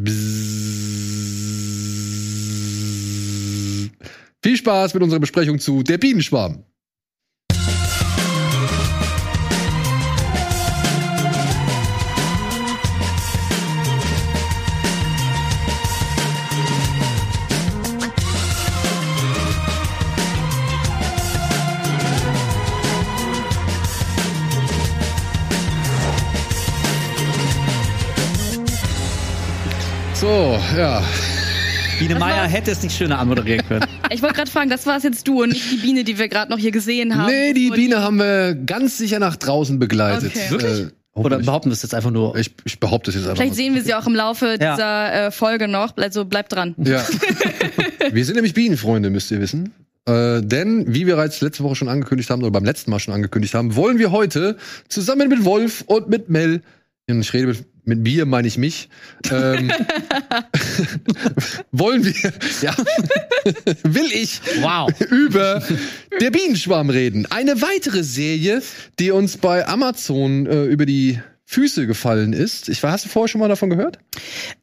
Bzzz. Viel Spaß mit unserer Besprechung zu Der Bienenschwarm. So, ja. Biene Meier hätte es nicht schöner anmoderieren können. Ich wollte gerade fragen, das war es jetzt du und nicht die Biene, die wir gerade noch hier gesehen haben. Nee, die Biene haben wir ganz sicher nach draußen begleitet. Okay. Wirklich? Äh, Oder behaupten wir es jetzt einfach nur? ich, ich behaupte es jetzt einfach. Vielleicht mal. sehen wir sie auch im Laufe Ja. dieser äh, Folge noch. Also bleibt dran. Ja. wir sind nämlich Bienenfreunde, müsst ihr wissen. Äh, denn, wie wir bereits letzte Woche schon angekündigt haben, oder beim letzten Mal schon angekündigt haben, wollen wir heute zusammen mit Wolf und mit Mel, und ich rede mit, mit mir, meine ich mich, ähm, wollen wir, ja, will ich Wow. über der Bienenschwarm reden. Eine weitere Serie, die uns bei Amazon äh, über die Füße gefallen ist. Ich war, hast du vorher schon mal davon gehört?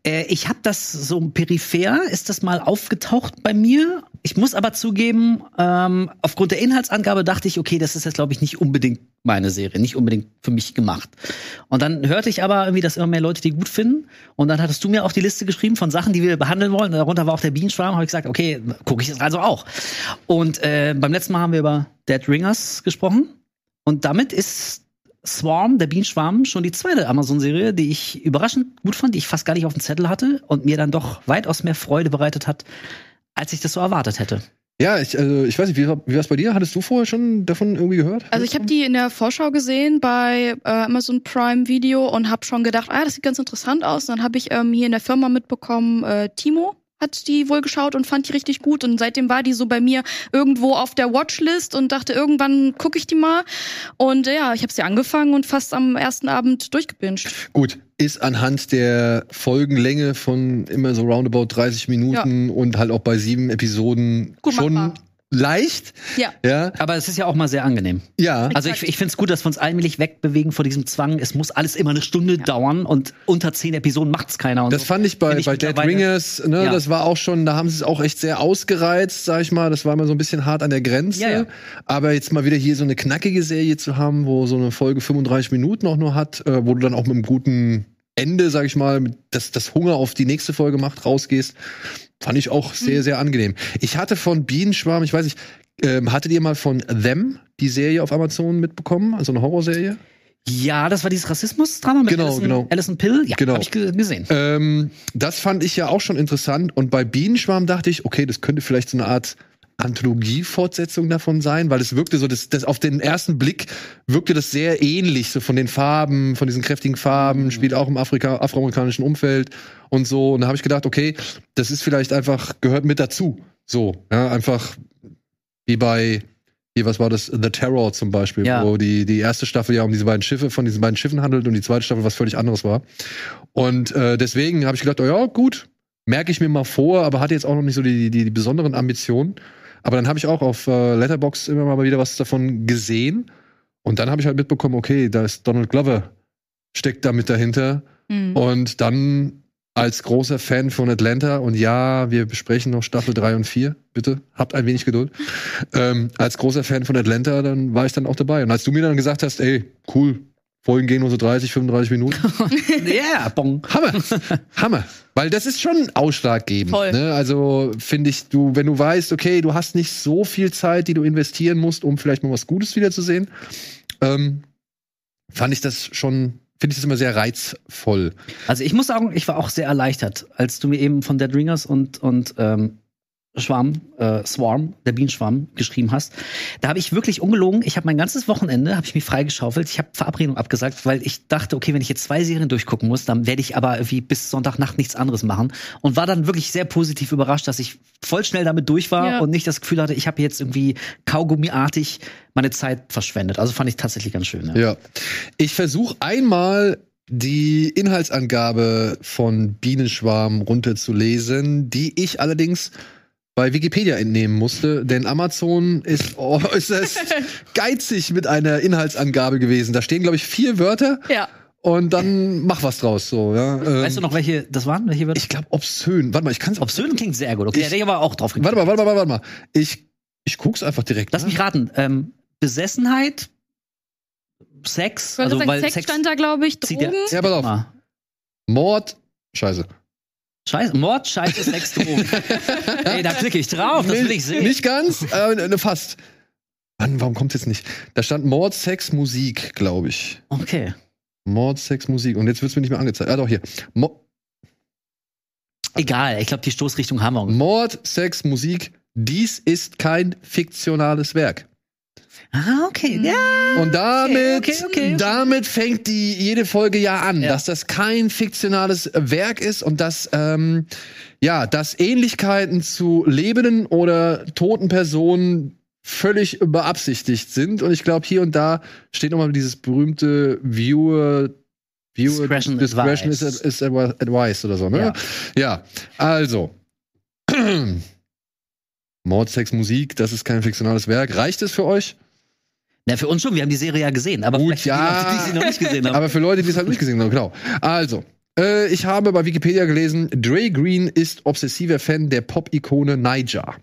Äh, ich habe das so peripher, ist das mal aufgetaucht bei mir. Ich muss aber zugeben, ähm, aufgrund der Inhaltsangabe dachte ich, okay, das ist jetzt, glaube ich, nicht unbedingt meine Serie, nicht unbedingt für mich gemacht. Und dann hörte ich aber irgendwie, dass immer mehr Leute die gut finden. Und dann hattest du mir auch die Liste geschrieben von Sachen, die wir behandeln wollen. Darunter war auch der Bienenschwarm. Habe ich gesagt, okay, gucke ich das also auch. Und äh, beim letzten Mal haben wir über Dead Ringers gesprochen. Und damit ist Swarm, der Bienenschwarm, schon die zweite Amazon-Serie, die ich überraschend gut fand, die ich fast gar nicht auf dem Zettel hatte und mir dann doch weitaus mehr Freude bereitet hat, als ich das so erwartet hätte. Ja, ich, also, ich weiß nicht, wie, wie war es bei dir? Hattest du vorher schon davon irgendwie gehört? Also ich habe die in der Vorschau gesehen bei äh, Amazon Prime Video und habe schon gedacht, ah, das sieht ganz interessant aus. Und dann habe ich ähm, hier in der Firma mitbekommen, äh, Timo hat die wohl geschaut und fand die richtig gut und seitdem war die so bei mir irgendwo auf der Watchlist und dachte irgendwann gucke ich die mal und ja ich habe sie angefangen und fast am ersten Abend durchgebinged. Gut, ist anhand der Folgenlänge von immer so roundabout 30 Minuten und halt auch bei sieben Episoden Gut schon machbar. Leicht. Ja. Ja, Aber es ist ja auch mal sehr angenehm. ja. Also ich, ich finde es gut, dass wir uns allmählich wegbewegen vor diesem Zwang. Es muss alles immer eine Stunde dauern und unter zehn Episoden macht's keiner. Und Das so. fand ich bei, ich bei Dead Ringers, ne, Ja. das war auch schon, da haben sie es auch echt sehr ausgereizt, sag ich mal. Das war immer so ein bisschen hart an der Grenze. Ja, ja. Aber jetzt mal wieder hier so eine knackige Serie zu haben, wo so eine Folge 35 Minuten auch nur hat, äh, wo du dann auch mit einem guten Ende, sag ich mal, mit- das, das Hunger auf die nächste Folge macht, rausgehst, fand ich auch sehr, sehr angenehm. Ich hatte von Bienenschwarm, ich weiß nicht, ähm, hattet ihr mal von Them, die Serie auf Amazon mitbekommen? Also eine Horrorserie? Ja, das war dieses Rassismus-Drama mit Genau, Alison, genau. Alison Pill. Ja, Genau. habe ich ge gesehen. Ähm, das fand ich ja auch schon interessant. Und bei Bienenschwarm dachte ich, okay, das könnte vielleicht so eine Art Anthologie-Fortsetzung davon sein, weil es wirkte so, das, das auf den ersten Blick wirkte das sehr ähnlich, so von den Farben, von diesen kräftigen Farben, spielt auch im Afrika, afroamerikanischen Umfeld und so. Und da habe ich gedacht, okay, das ist vielleicht einfach, gehört mit dazu. So, ja, einfach wie bei, hier, was war das? The Terror zum Beispiel, Ja. wo die, die erste Staffel ja um diese beiden Schiffe, von diesen beiden Schiffen handelt und die zweite Staffel was völlig anderes war. Und äh, deswegen habe ich gedacht, oh ja, gut, merke ich mir mal vor, aber hatte jetzt auch noch nicht so die, die, die besonderen Ambitionen. Aber dann habe ich auch auf äh, Letterbox immer mal wieder was davon gesehen. Und dann habe ich halt mitbekommen, okay, da ist Donald Glover, steckt da mit dahinter. Mhm. Und dann als großer Fan von Atlanta, und ja, wir besprechen noch Staffel 3 und 4, bitte, habt ein wenig Geduld. Ähm, als großer Fan von Atlanta, dann war ich dann auch dabei. Und als du mir dann gesagt hast, ey, cool, Folgen gehen nur so 30, 35 Minuten, Ja, bong. Hammer, Hammer. Weil das ist schon ausschlaggebend. Voll. Ne? Also finde ich, du, wenn du weißt, okay, du hast nicht so viel Zeit, die du investieren musst, um vielleicht mal was Gutes wiederzusehen, ähm, fand ich das schon, finde ich das immer sehr reizvoll. Also ich muss sagen, ich war auch sehr erleichtert, als du mir eben von Dead Ringers und, und ähm, Schwarm, äh, Swarm, der Bienenschwarm, geschrieben hast. Da habe ich wirklich ungelogen, ich habe mein ganzes Wochenende, habe ich mich freigeschaufelt, ich habe Verabredung abgesagt, weil ich dachte, okay, wenn ich jetzt zwei Serien durchgucken muss, dann werde ich aber irgendwie bis Sonntagnacht nichts anderes machen. Und war dann wirklich sehr positiv überrascht, dass ich voll schnell damit durch war Ja. und nicht das Gefühl hatte, ich habe jetzt irgendwie kaugummiartig meine Zeit verschwendet. Also fand ich tatsächlich ganz schön. Ja. Ja. Ich versuche einmal die Inhaltsangabe von Bienenschwarm runterzulesen, die ich allerdings bei Wikipedia entnehmen musste, denn Amazon ist äußerst geizig mit einer Inhaltsangabe gewesen. Da stehen, glaube ich, vier Wörter Ja. und dann mach was draus. So, ja. Ähm, Weißt du noch, welche das waren? Welche wird? Ich glaube, obszön. Warte mal, ich kann's. Obszön klingt sehr gut. Okay, Ich- hätte ich aber auch drauf geklickt. Warte mal, warte mal, warte mal. Ich, ich guck's einfach direkt. Lass mich raten. Ähm, Besessenheit, Sex, also sagen, weil Sex Sex stand da, glaube ich, Drogen. Ja, pass auf. Mord. Scheiße. Scheiße, Mord, Scheiße, Sex, Drogen. Ey, da klicke ich drauf, das will ich sehen. Nicht ganz, äh, fast. Mann, warum kommt jetzt nicht? Da stand Mord, Sex, Musik, glaube ich. Okay. Mord, Sex, Musik. Und jetzt wird's mir nicht mehr angezeigt. Ah, doch, hier. Mo Egal, ich glaube, die Stoßrichtung haben wir. Mord, Sex, Musik. Dies ist kein fiktionales Werk. Ah, okay. Ja. Und damit, okay, okay. damit fängt die jede Folge ja an, Ja. dass das kein fiktionales Werk ist und dass ähm, ja, dass Ähnlichkeiten zu lebenden oder toten Personen völlig beabsichtigt sind. Und ich glaube, hier und da steht nochmal dieses berühmte Viewer Viewer Discretion Discretion is, advised. is advised oder so, ne? Ja. ja also. Mord, Sex, Musik, das ist kein fiktionales Werk. Reicht es für euch? Na, für uns schon, wir haben die Serie ja gesehen, aber Gut, vielleicht für ja. die Leute, die sie noch nicht gesehen haben. Aber für Leute, die es halt nicht gesehen haben, genau. Also, äh, ich habe bei Wikipedia gelesen, Dre Green ist obsessiver Fan der Pop-Ikone Niger.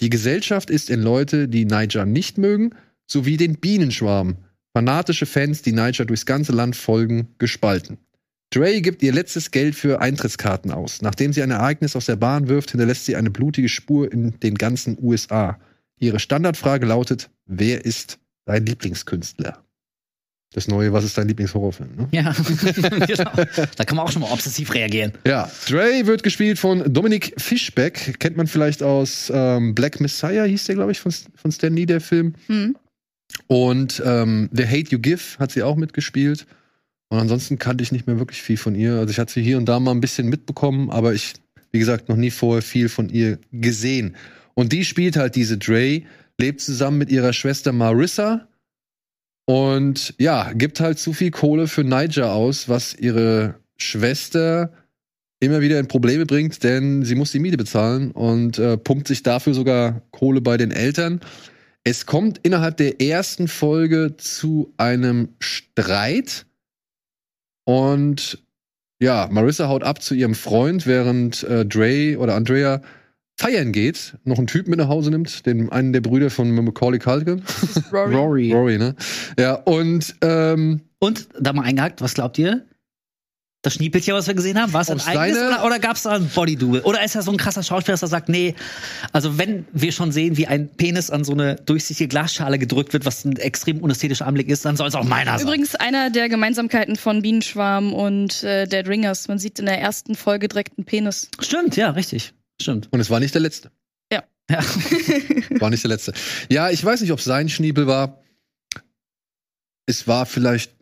Die Gesellschaft ist in Leute, die Niger nicht mögen, sowie den Bienenschwarm. Fanatische Fans, die Niger durchs ganze Land folgen, gespalten. Dre gibt ihr letztes Geld für Eintrittskarten aus. Nachdem sie ein Ereignis aus der Bahn wirft, hinterlässt sie eine blutige Spur in den ganzen USA. Ihre Standardfrage lautet: Wer ist dein Lieblingskünstler? Das neue, was ist dein Lieblingshorrorfilm? Ne? ja, genau. Da kann man auch schon mal obsessiv reagieren. Ja, Dre wird gespielt von Dominic Fischbeck. Kennt man vielleicht aus ähm, Black Messiah, hieß der, glaube ich, von, von Stan Lee, der Film. Hm. Und ähm, The Hate You Give hat sie auch mitgespielt. Und ansonsten kannte ich nicht mehr wirklich viel von ihr. Also ich hatte sie hier und da mal ein bisschen mitbekommen, aber ich, wie gesagt, noch nie vorher viel von ihr gesehen. Und die spielt halt diese Dre, lebt zusammen mit ihrer Schwester Marissa und ja, gibt halt zu viel Kohle für Niger aus, was ihre Schwester immer wieder in Probleme bringt, denn sie muss die Miete bezahlen und äh, pumpt sich dafür sogar Kohle bei den Eltern. Es kommt innerhalb der ersten Folge zu einem Streit und ja, Marissa haut ab zu ihrem Freund, während äh, Dre oder Andrea feiern geht, noch einen Typ mit nach Hause nimmt, den einen der Brüder von Macaulay Culkin. Rory. Rory. Rory, ne? Ja, und ähm, Und da mal eingehakt, was glaubt ihr? Das Schniepelchen, was wir gesehen haben, war es ein Aus eigenes seiner- oder, oder gab es da ein Bodydouble? Oder ist er so ein krasser Schauspieler, dass er sagt, nee, also wenn wir schon sehen, wie ein Penis an so eine durchsichtige Glasschale gedrückt wird, was ein extrem unästhetischer Anblick ist, dann soll es auch meiner sein. Übrigens einer der Gemeinsamkeiten von Bienenschwarm und äh, Dead Ringers. Man sieht in der ersten Folge direkt einen Penis. Stimmt, ja, richtig. Stimmt. und es war nicht der letzte. Ja. War nicht der letzte. Ja, ich weiß nicht, ob es sein Schniebel war. Es war vielleicht.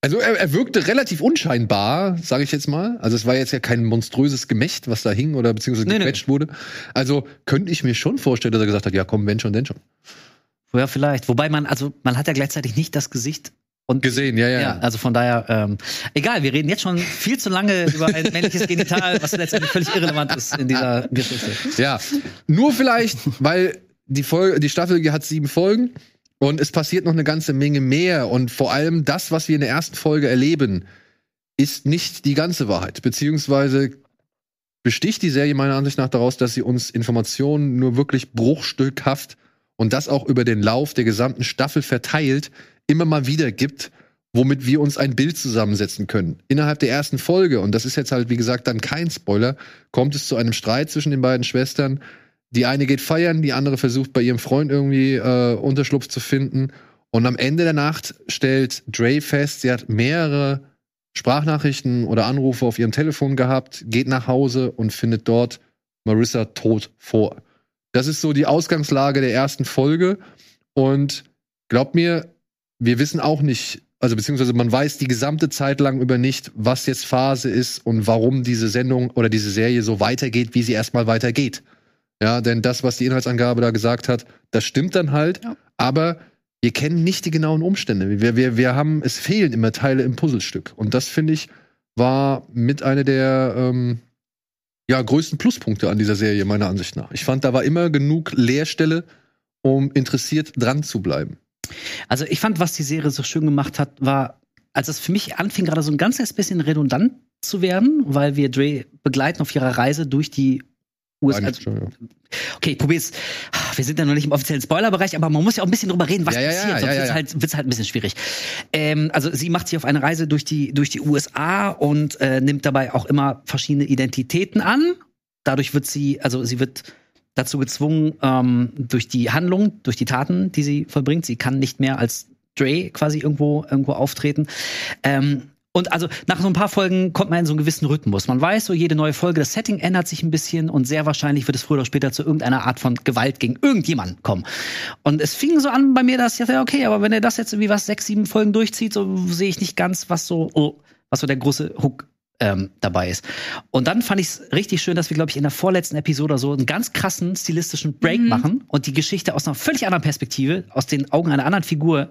Also er, er wirkte relativ unscheinbar, sage ich jetzt mal. Also es war jetzt ja kein monströses Gemächt, was da hing oder beziehungsweise Nee, nee. gequetscht wurde. Also könnte ich mir schon vorstellen, dass er gesagt hat, ja komm, wenn schon, denn schon. Ja, vielleicht. Wobei man, also man hat ja gleichzeitig nicht das Gesicht und Gesehen, ja, ja. Ja, also von daher, ähm, egal, wir reden jetzt schon viel zu lange über ein männliches Genital, was letztendlich völlig irrelevant ist in dieser Geschichte. Ja, nur vielleicht, weil die Folge, die Staffel hat sieben Folgen und es passiert noch eine ganze Menge mehr und vor allem das, was wir in der ersten Folge erleben, ist nicht die ganze Wahrheit, beziehungsweise besticht die Serie meiner Ansicht nach daraus, dass sie uns Informationen nur wirklich bruchstückhaft und das auch über den Lauf der gesamten Staffel verteilt immer mal wieder gibt, womit wir uns ein Bild zusammensetzen können. Innerhalb der ersten Folge, und das ist jetzt halt, wie gesagt, dann kein Spoiler, kommt es zu einem Streit zwischen den beiden Schwestern. Die eine geht feiern, die andere versucht bei ihrem Freund irgendwie äh, Unterschlupf zu finden. Und am Ende der Nacht stellt Dre fest, sie hat mehrere Sprachnachrichten oder Anrufe auf ihrem Telefon gehabt, geht nach Hause und findet dort Marissa tot vor. Das ist so die Ausgangslage der ersten Folge. Und glaubt mir, wir wissen auch nicht, also beziehungsweise man weiß die gesamte Zeit lang über nicht, was jetzt Phase ist und warum diese Sendung oder diese Serie so weitergeht, wie sie erstmal weitergeht. Ja, denn das, was die Inhaltsangabe da gesagt hat, das stimmt dann halt, Ja. aber wir kennen nicht die genauen Umstände. Wir, wir, wir haben, es fehlen immer Teile im Puzzlestück. Und das, finde ich, war mit einer der ähm, ja, größten Pluspunkte an dieser Serie, meiner Ansicht nach. Ich fand, da war immer genug Leerstelle, um interessiert dran zu bleiben. Also ich fand, was die Serie so schön gemacht hat, war als es für mich anfing, gerade so ein ganz kleines bisschen redundant zu werden, weil wir Dre begleiten auf ihrer Reise durch die USA. Ja. Okay, ich probier's. Wir sind ja noch nicht im offiziellen Spoilerbereich, aber man muss ja auch ein bisschen drüber reden, was Ja, ja, ja, passiert, sonst ja, wird's halt, wird's halt ein bisschen schwierig. Ähm, also sie macht sich auf eine Reise durch die, durch die USA und äh, nimmt dabei auch immer verschiedene Identitäten an. Dadurch wird sie, also sie wird dazu gezwungen, ähm, durch die Handlung, durch die Taten, die sie vollbringt. Sie kann nicht mehr als Dre quasi irgendwo, irgendwo auftreten. Ähm, und also nach so ein paar Folgen kommt man in so einen gewissen Rhythmus. Man weiß so, jede neue Folge, das Setting ändert sich ein bisschen und sehr wahrscheinlich wird es früher oder später zu irgendeiner Art von Gewalt gegen irgendjemanden kommen. Und es fing so an bei mir, dass ich dachte, okay, aber wenn er das jetzt irgendwie was sechs, sieben Folgen durchzieht, so sehe ich nicht ganz, was so, oh, was so der große Hook ähm, dabei ist. Und dann fand ich es richtig schön, dass wir, glaube ich, in der vorletzten Episode so einen ganz krassen stilistischen Break Mhm. machen und die Geschichte aus einer völlig anderen Perspektive, aus den Augen einer anderen Figur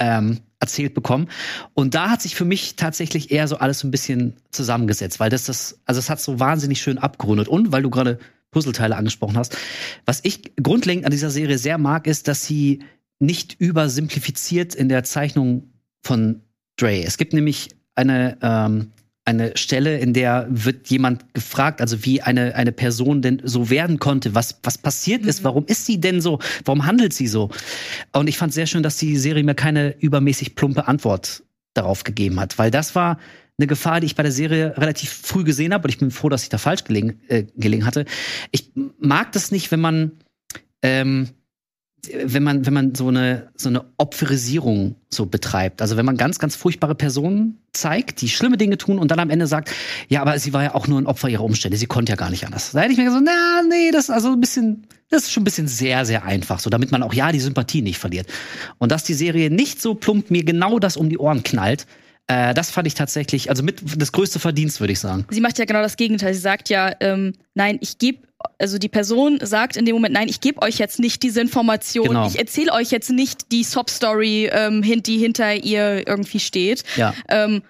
ähm, erzählt bekommen. Und da hat sich für mich tatsächlich eher so alles so ein bisschen zusammengesetzt, weil das das, also es hat so wahnsinnig schön abgerundet. Und weil du gerade Puzzleteile angesprochen hast, was ich grundlegend an dieser Serie sehr mag, ist, dass sie nicht übersimplifiziert in der Zeichnung von Dre. Es gibt nämlich eine ähm, eine Stelle, in der wird jemand gefragt, also wie eine, eine Person denn so werden konnte, was, was passiert ist, warum ist sie denn so, warum handelt sie so? Und ich fand sehr schön, dass die Serie mir keine übermäßig plumpe Antwort darauf gegeben hat, weil das war eine Gefahr, die ich bei der Serie relativ früh gesehen habe und ich bin froh, dass ich da falsch gelegen, äh, gelegen hatte. Ich mag das nicht, wenn man ähm, wenn man, wenn man so eine, so eine Opferisierung so betreibt. Also wenn man ganz, ganz furchtbare Personen zeigt, die schlimme Dinge tun und dann am Ende sagt, ja, aber sie war ja auch nur ein Opfer ihrer Umstände, sie konnte ja gar nicht anders. Da hätte ich mir gesagt, na, nee, das ist also ein bisschen, das ist schon ein bisschen sehr, sehr einfach, so damit man auch ja die Sympathie nicht verliert. Und dass die Serie nicht so plump mir genau das um die Ohren knallt, äh, das fand ich tatsächlich, also mit das größte Verdienst, würde ich sagen. Sie macht ja genau das Gegenteil. Sie sagt ja, ähm, nein, ich gebe, also die Person sagt in dem Moment, nein, ich gebe euch jetzt nicht diese Information. Genau. Ich erzähle euch jetzt nicht die Sob-Story, ähm, die hinter ihr irgendwie steht. Ja. Ähm,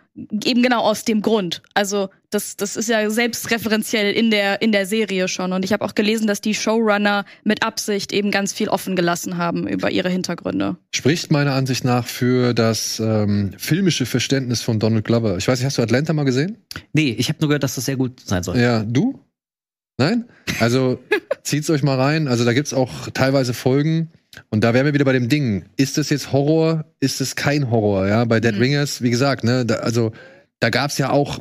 eben genau aus dem Grund. Also das, das ist ja selbstreferenziell in der, in der Serie schon. Und ich habe auch gelesen, dass die Showrunner mit Absicht eben ganz viel offen gelassen haben über ihre Hintergründe. Spricht meiner Ansicht nach für das ähm, filmische Verständnis von Donald Glover. Ich weiß nicht, hast du Atlanta mal gesehen? Nee, ich habe nur gehört, dass das sehr gut sein soll. Ja, du? Nein? Also zieht's euch mal rein. Also da gibt's auch teilweise Folgen. Und da wären wir wieder bei dem Ding. Ist das jetzt Horror? Ist es kein Horror? Ja, bei Dead Mhm. Ringers, wie gesagt, ne, da, also da gab's ja auch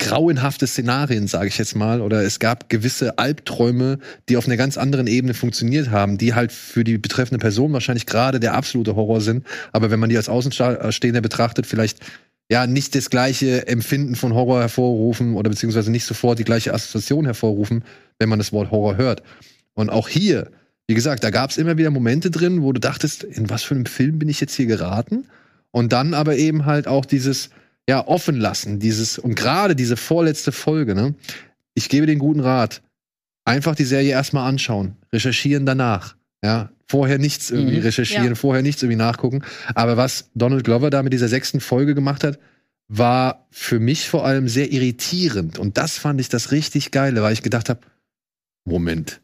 grauenhafte Szenarien, sage ich jetzt mal, oder es gab gewisse Albträume, die auf einer ganz anderen Ebene funktioniert haben, die halt für die betreffende Person wahrscheinlich gerade der absolute Horror sind. Aber wenn man die als Außenstehender betrachtet, vielleicht ja nicht das gleiche Empfinden von Horror hervorrufen oder beziehungsweise nicht sofort die gleiche Assoziation hervorrufen, wenn man das Wort Horror hört. Und auch hier, wie gesagt, da gab es immer wieder Momente drin, wo du dachtest, in was für einem Film bin ich jetzt hier geraten? Und dann aber eben halt auch dieses, ja, offen lassen, dieses, und gerade diese vorletzte Folge, ne? Ich gebe den guten Rat. Einfach die Serie erstmal anschauen, recherchieren danach. Ja, vorher nichts irgendwie Mhm. recherchieren, Ja. vorher nichts irgendwie nachgucken. Aber was Donald Glover da mit dieser sechsten Folge gemacht hat, war für mich vor allem sehr irritierend. Und das fand ich das richtig geile, weil ich gedacht habe, Moment,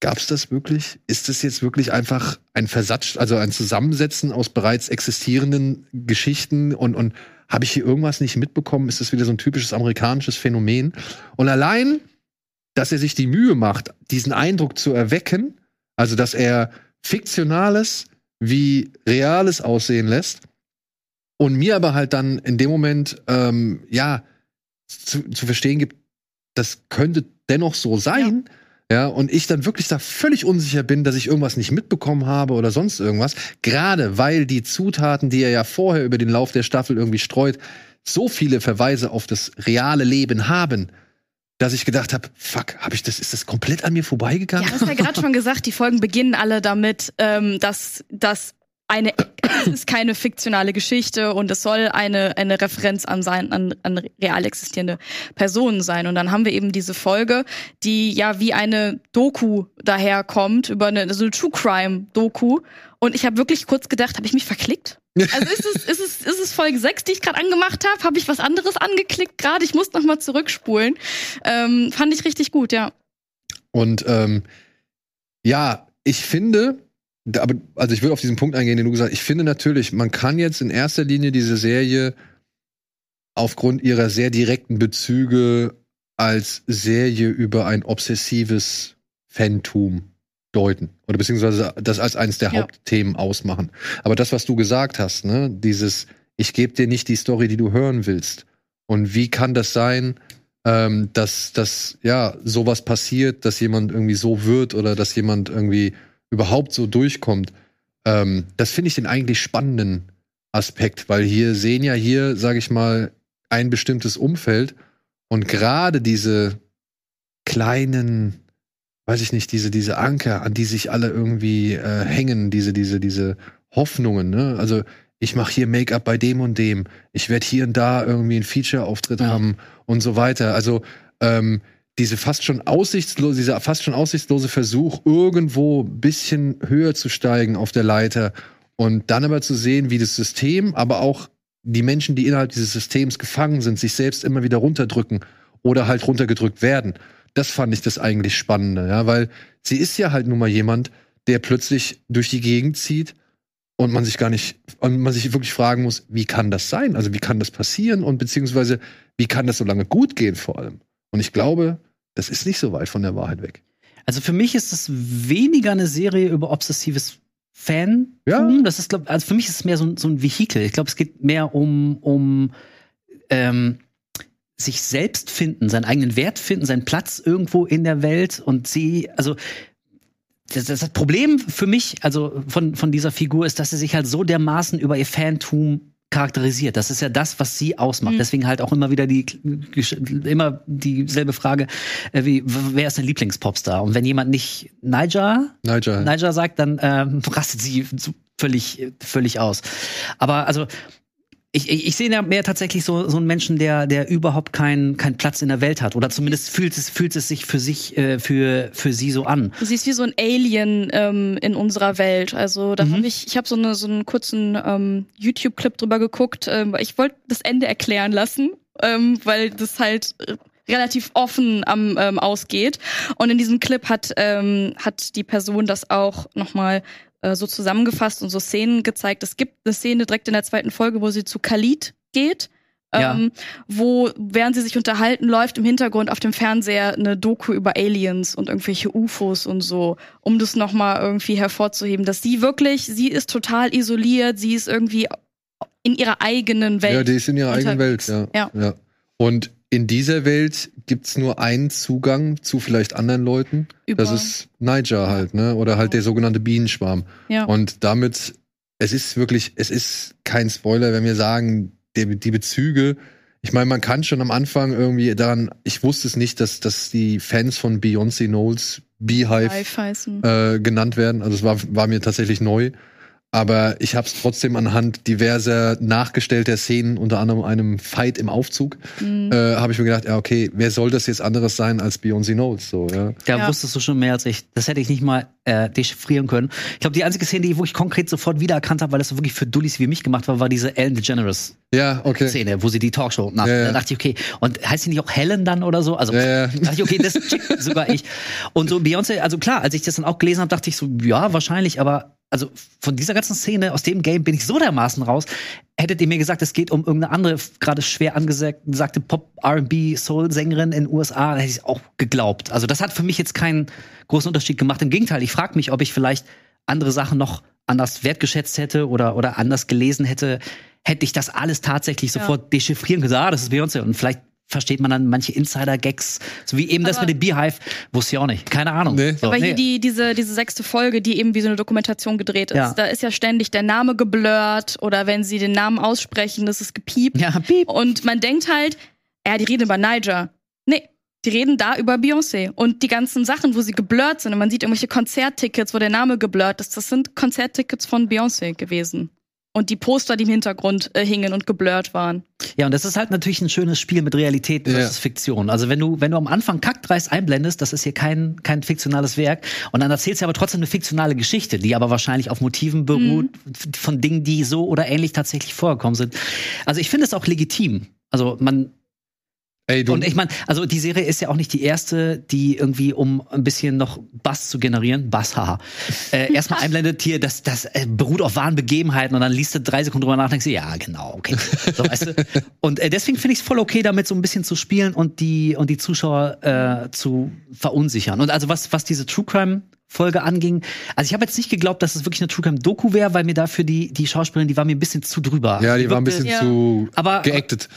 gab's das wirklich? Ist das jetzt wirklich einfach ein Versatz, also ein Zusammensetzen aus bereits existierenden Geschichten und, und habe ich hier irgendwas nicht mitbekommen? Ist das wieder so ein typisches amerikanisches Phänomen? Und allein, dass er sich die Mühe macht, diesen Eindruck zu erwecken, also dass er Fiktionales wie Reales aussehen lässt und mir aber halt dann in dem Moment, ähm, ja, zu, zu verstehen gibt, das könnte dennoch so sein. Ja. und ich dann wirklich da völlig unsicher bin, dass ich irgendwas nicht mitbekommen habe oder sonst irgendwas. Gerade weil die Zutaten, die er ja vorher über den Lauf der Staffel irgendwie streut, so viele Verweise auf das reale Leben haben, dass ich gedacht habe, fuck, habe ich das, ist das komplett an mir vorbeigegangen? Ja, du hast ja gerade schon gesagt, die Folgen beginnen alle damit, ähm, dass, dass eine, es ist keine fiktionale Geschichte und es soll eine, eine Referenz an, sein, an, an real existierende Personen sein. Und dann haben wir eben diese Folge, die ja wie eine Doku daherkommt, über eine, so eine True Crime Doku. Und ich habe wirklich kurz gedacht, habe ich mich verklickt? Also ist es, ist es, ist es Folge 6, die ich gerade angemacht habe? Habe ich was anderes angeklickt gerade? Ich muss noch mal zurückspulen. Ähm, fand ich richtig gut, ja. Und ähm, ja, ich finde, aber, also ich will auf diesen Punkt eingehen, den du gesagt hast. Ich finde natürlich, man kann jetzt in erster Linie diese Serie aufgrund ihrer sehr direkten Bezüge als Serie über ein obsessives Fantum deuten. Oder beziehungsweise das als eines der Ja. Hauptthemen ausmachen. Aber das, was du gesagt hast, ne, dieses, ich gebe dir nicht die Story, die du hören willst. Und wie kann das sein, ähm, dass, dass ja sowas passiert, dass jemand irgendwie so wird oder dass jemand irgendwie überhaupt so durchkommt? Ähm, das finde ich den eigentlich spannenden Aspekt, weil hier sehen ja hier, sage ich mal, ein bestimmtes Umfeld und gerade diese kleinen, weiß ich nicht, diese diese Anker, an die sich alle irgendwie äh, hängen, diese diese diese Hoffnungen. Ne? Also ich mache hier Make-up bei dem und dem, ich werde hier und da irgendwie einen Feature-Auftritt Ja. haben und so weiter. Also ähm, diese fast schon aussichtslose, dieser fast schon aussichtslose Versuch, irgendwo ein bisschen höher zu steigen auf der Leiter und dann aber zu sehen, wie das System, aber auch die Menschen, die innerhalb dieses Systems gefangen sind, sich selbst immer wieder runterdrücken oder halt runtergedrückt werden. Das fand ich das eigentlich Spannende, ja, weil sie ist ja halt nun mal jemand, der plötzlich durch die Gegend zieht und man sich gar nicht, und man sich wirklich fragen muss, wie kann das sein? Also wie kann das passieren und beziehungsweise wie kann das so lange gut gehen vor allem? Und ich glaube, das ist nicht so weit von der Wahrheit weg. Also für mich ist es weniger eine Serie über obsessives Fan. Ja. Das ist, glaub, also für mich ist es mehr so, ein- so ein Vehikel. Ich glaube, es geht mehr um, um ähm, sich selbst finden, seinen eigenen Wert finden, seinen Platz irgendwo in der Welt und sie, also das, das, das Problem für mich, also von, von dieser Figur, ist, dass sie sich halt so dermaßen über ihr Fantum charakterisiert. Das ist ja das, was sie ausmacht. Mhm. Deswegen halt auch immer wieder die immer dieselbe Frage, äh, wie wer ist dein Lieblingspopstar? Und wenn jemand nicht Niger, Nigel. Niger sagt, dann ähm, rastet sie völlig völlig aus. Aber also ich, ich, ich sehe ja mehr tatsächlich so, so einen Menschen, der, der überhaupt keinen keinen Platz in der Welt hat. Oder zumindest fühlt es, fühlt es sich für sich, äh, für, für sie so an. Du siehst wie so ein Alien ähm, in unserer Welt. Also da Mhm. habe ich, ich habe so, eine, so einen kurzen ähm, YouTube-Clip drüber geguckt. Ähm, ich wollte das Ende erklären lassen, ähm, weil das halt äh, relativ offen am ähm, ausgeht. Und in diesem Clip hat ähm, hat die Person das auch nochmal äh, so zusammengefasst und so Szenen gezeigt. Es gibt eine Szene direkt in der zweiten Folge, wo sie zu Khalid geht. Ja. Ähm, wo, während sie sich unterhalten, läuft im Hintergrund auf dem Fernseher eine Doku über Aliens und irgendwelche UFOs und so, um das nochmal irgendwie hervorzuheben, dass sie wirklich, sie ist total isoliert, sie ist irgendwie in ihrer eigenen Welt. Ja, die ist in ihrer eigenen Welt, ja. Ja. ja. Und in dieser Welt gibt's nur einen Zugang zu vielleicht anderen Leuten. Über- Das ist Niger halt, ne? Oder halt der sogenannte Bienenschwarm. ja. Und damit, es ist wirklich, es ist kein Spoiler, wenn wir sagen, die, die Bezüge, ich meine, man kann schon am Anfang irgendwie daran, ich wusste es nicht, dass, dass die Fans von Beyoncé Knowles Beehive heißen. äh, genannt werden. Also es war, war mir tatsächlich neu. Aber ich habe es trotzdem anhand diverser nachgestellter Szenen, unter anderem einem Fight im Aufzug, Mhm. äh, habe ich mir gedacht, ja, okay, wer soll das jetzt anderes sein als Beyoncé Knowles? So, ja. Da Ja. wusstest du schon mehr als ich. Das hätte ich nicht mal äh, dechiffrieren können. Ich glaube, die einzige Szene, die ich wirklich konkret sofort wiedererkannt habe, weil das so wirklich für Dullis wie mich gemacht war, war diese Ellen DeGeneres Ja, okay. Szene, wo sie die Talkshow macht. Ja, ja. Da dachte ich, okay, und heißt sie nicht auch Helen dann oder so? Also Ja, ja. dachte ich, okay, das checkt sogar ich. Und so Beyoncé, also klar, als ich das dann auch gelesen habe, dachte ich so, ja, wahrscheinlich, aber also von dieser ganzen Szene, aus dem Game bin ich so dermaßen raus. Hättet ihr mir gesagt, es geht um irgendeine andere, gerade schwer angesagte Pop-R&B-Soul-Sängerin in den USA, dann hätte ich es auch geglaubt. Also das hat für mich jetzt keinen großen Unterschied gemacht. Im Gegenteil, ich frage mich, ob ich vielleicht andere Sachen noch anders wertgeschätzt hätte oder, oder anders gelesen hätte, hätte ich das alles tatsächlich Ja. sofort dechiffrieren können. Ah, das ist Beyoncé. Und vielleicht versteht man dann manche Insider-Gags, so wie eben das Aber- mit dem Beehive, wusste ich auch nicht. Keine Ahnung. Nee. So, Aber hier nee. die, diese, diese sechste Folge, die eben wie so eine Dokumentation gedreht ist, Ja. da ist ja ständig der Name geblurrt oder wenn sie den Namen aussprechen, das ist gepiept. ja, piep. Und man denkt halt, ja, die reden über Niger. Nee, die reden da über Beyoncé. Und die ganzen Sachen, wo sie geblurrt sind und man sieht irgendwelche Konzerttickets, wo der Name geblurrt ist, das sind Konzerttickets von Beyoncé gewesen. Und die Poster, die im Hintergrund äh, hingen und geblurrt waren. Ja, und das ist halt natürlich ein schönes Spiel mit Realität versus Ja. Fiktion. Also wenn du, wenn du am Anfang Kackdreist einblendest, das ist hier kein, kein fiktionales Werk, und dann erzählst du aber trotzdem eine fiktionale Geschichte, die aber wahrscheinlich auf Motiven beruht, f- von Dingen, die so oder ähnlich tatsächlich vorgekommen sind. Also ich finde es auch legitim. Also man, Ey, du, Und ich meine, also die Serie ist ja auch nicht die erste, die irgendwie, um ein bisschen noch Bass zu generieren, Bass, haha, äh, erstmal einblendet hier, das, das äh, beruht auf wahren Begebenheiten und dann liest du drei Sekunden drüber nach und denkst, du, ja, genau, okay. So, weißt du? Und äh, deswegen finde ich es voll okay, damit so ein bisschen zu spielen und die, und die Zuschauer äh, zu verunsichern. Und also was, was diese True Crime Folge anging. Also ich habe jetzt nicht geglaubt, dass es wirklich eine True Crime Doku wäre, weil mir dafür die die Schauspielerin, die war mir ein bisschen zu drüber. ja, die war ein bisschen Ja. zu Aber- geactet.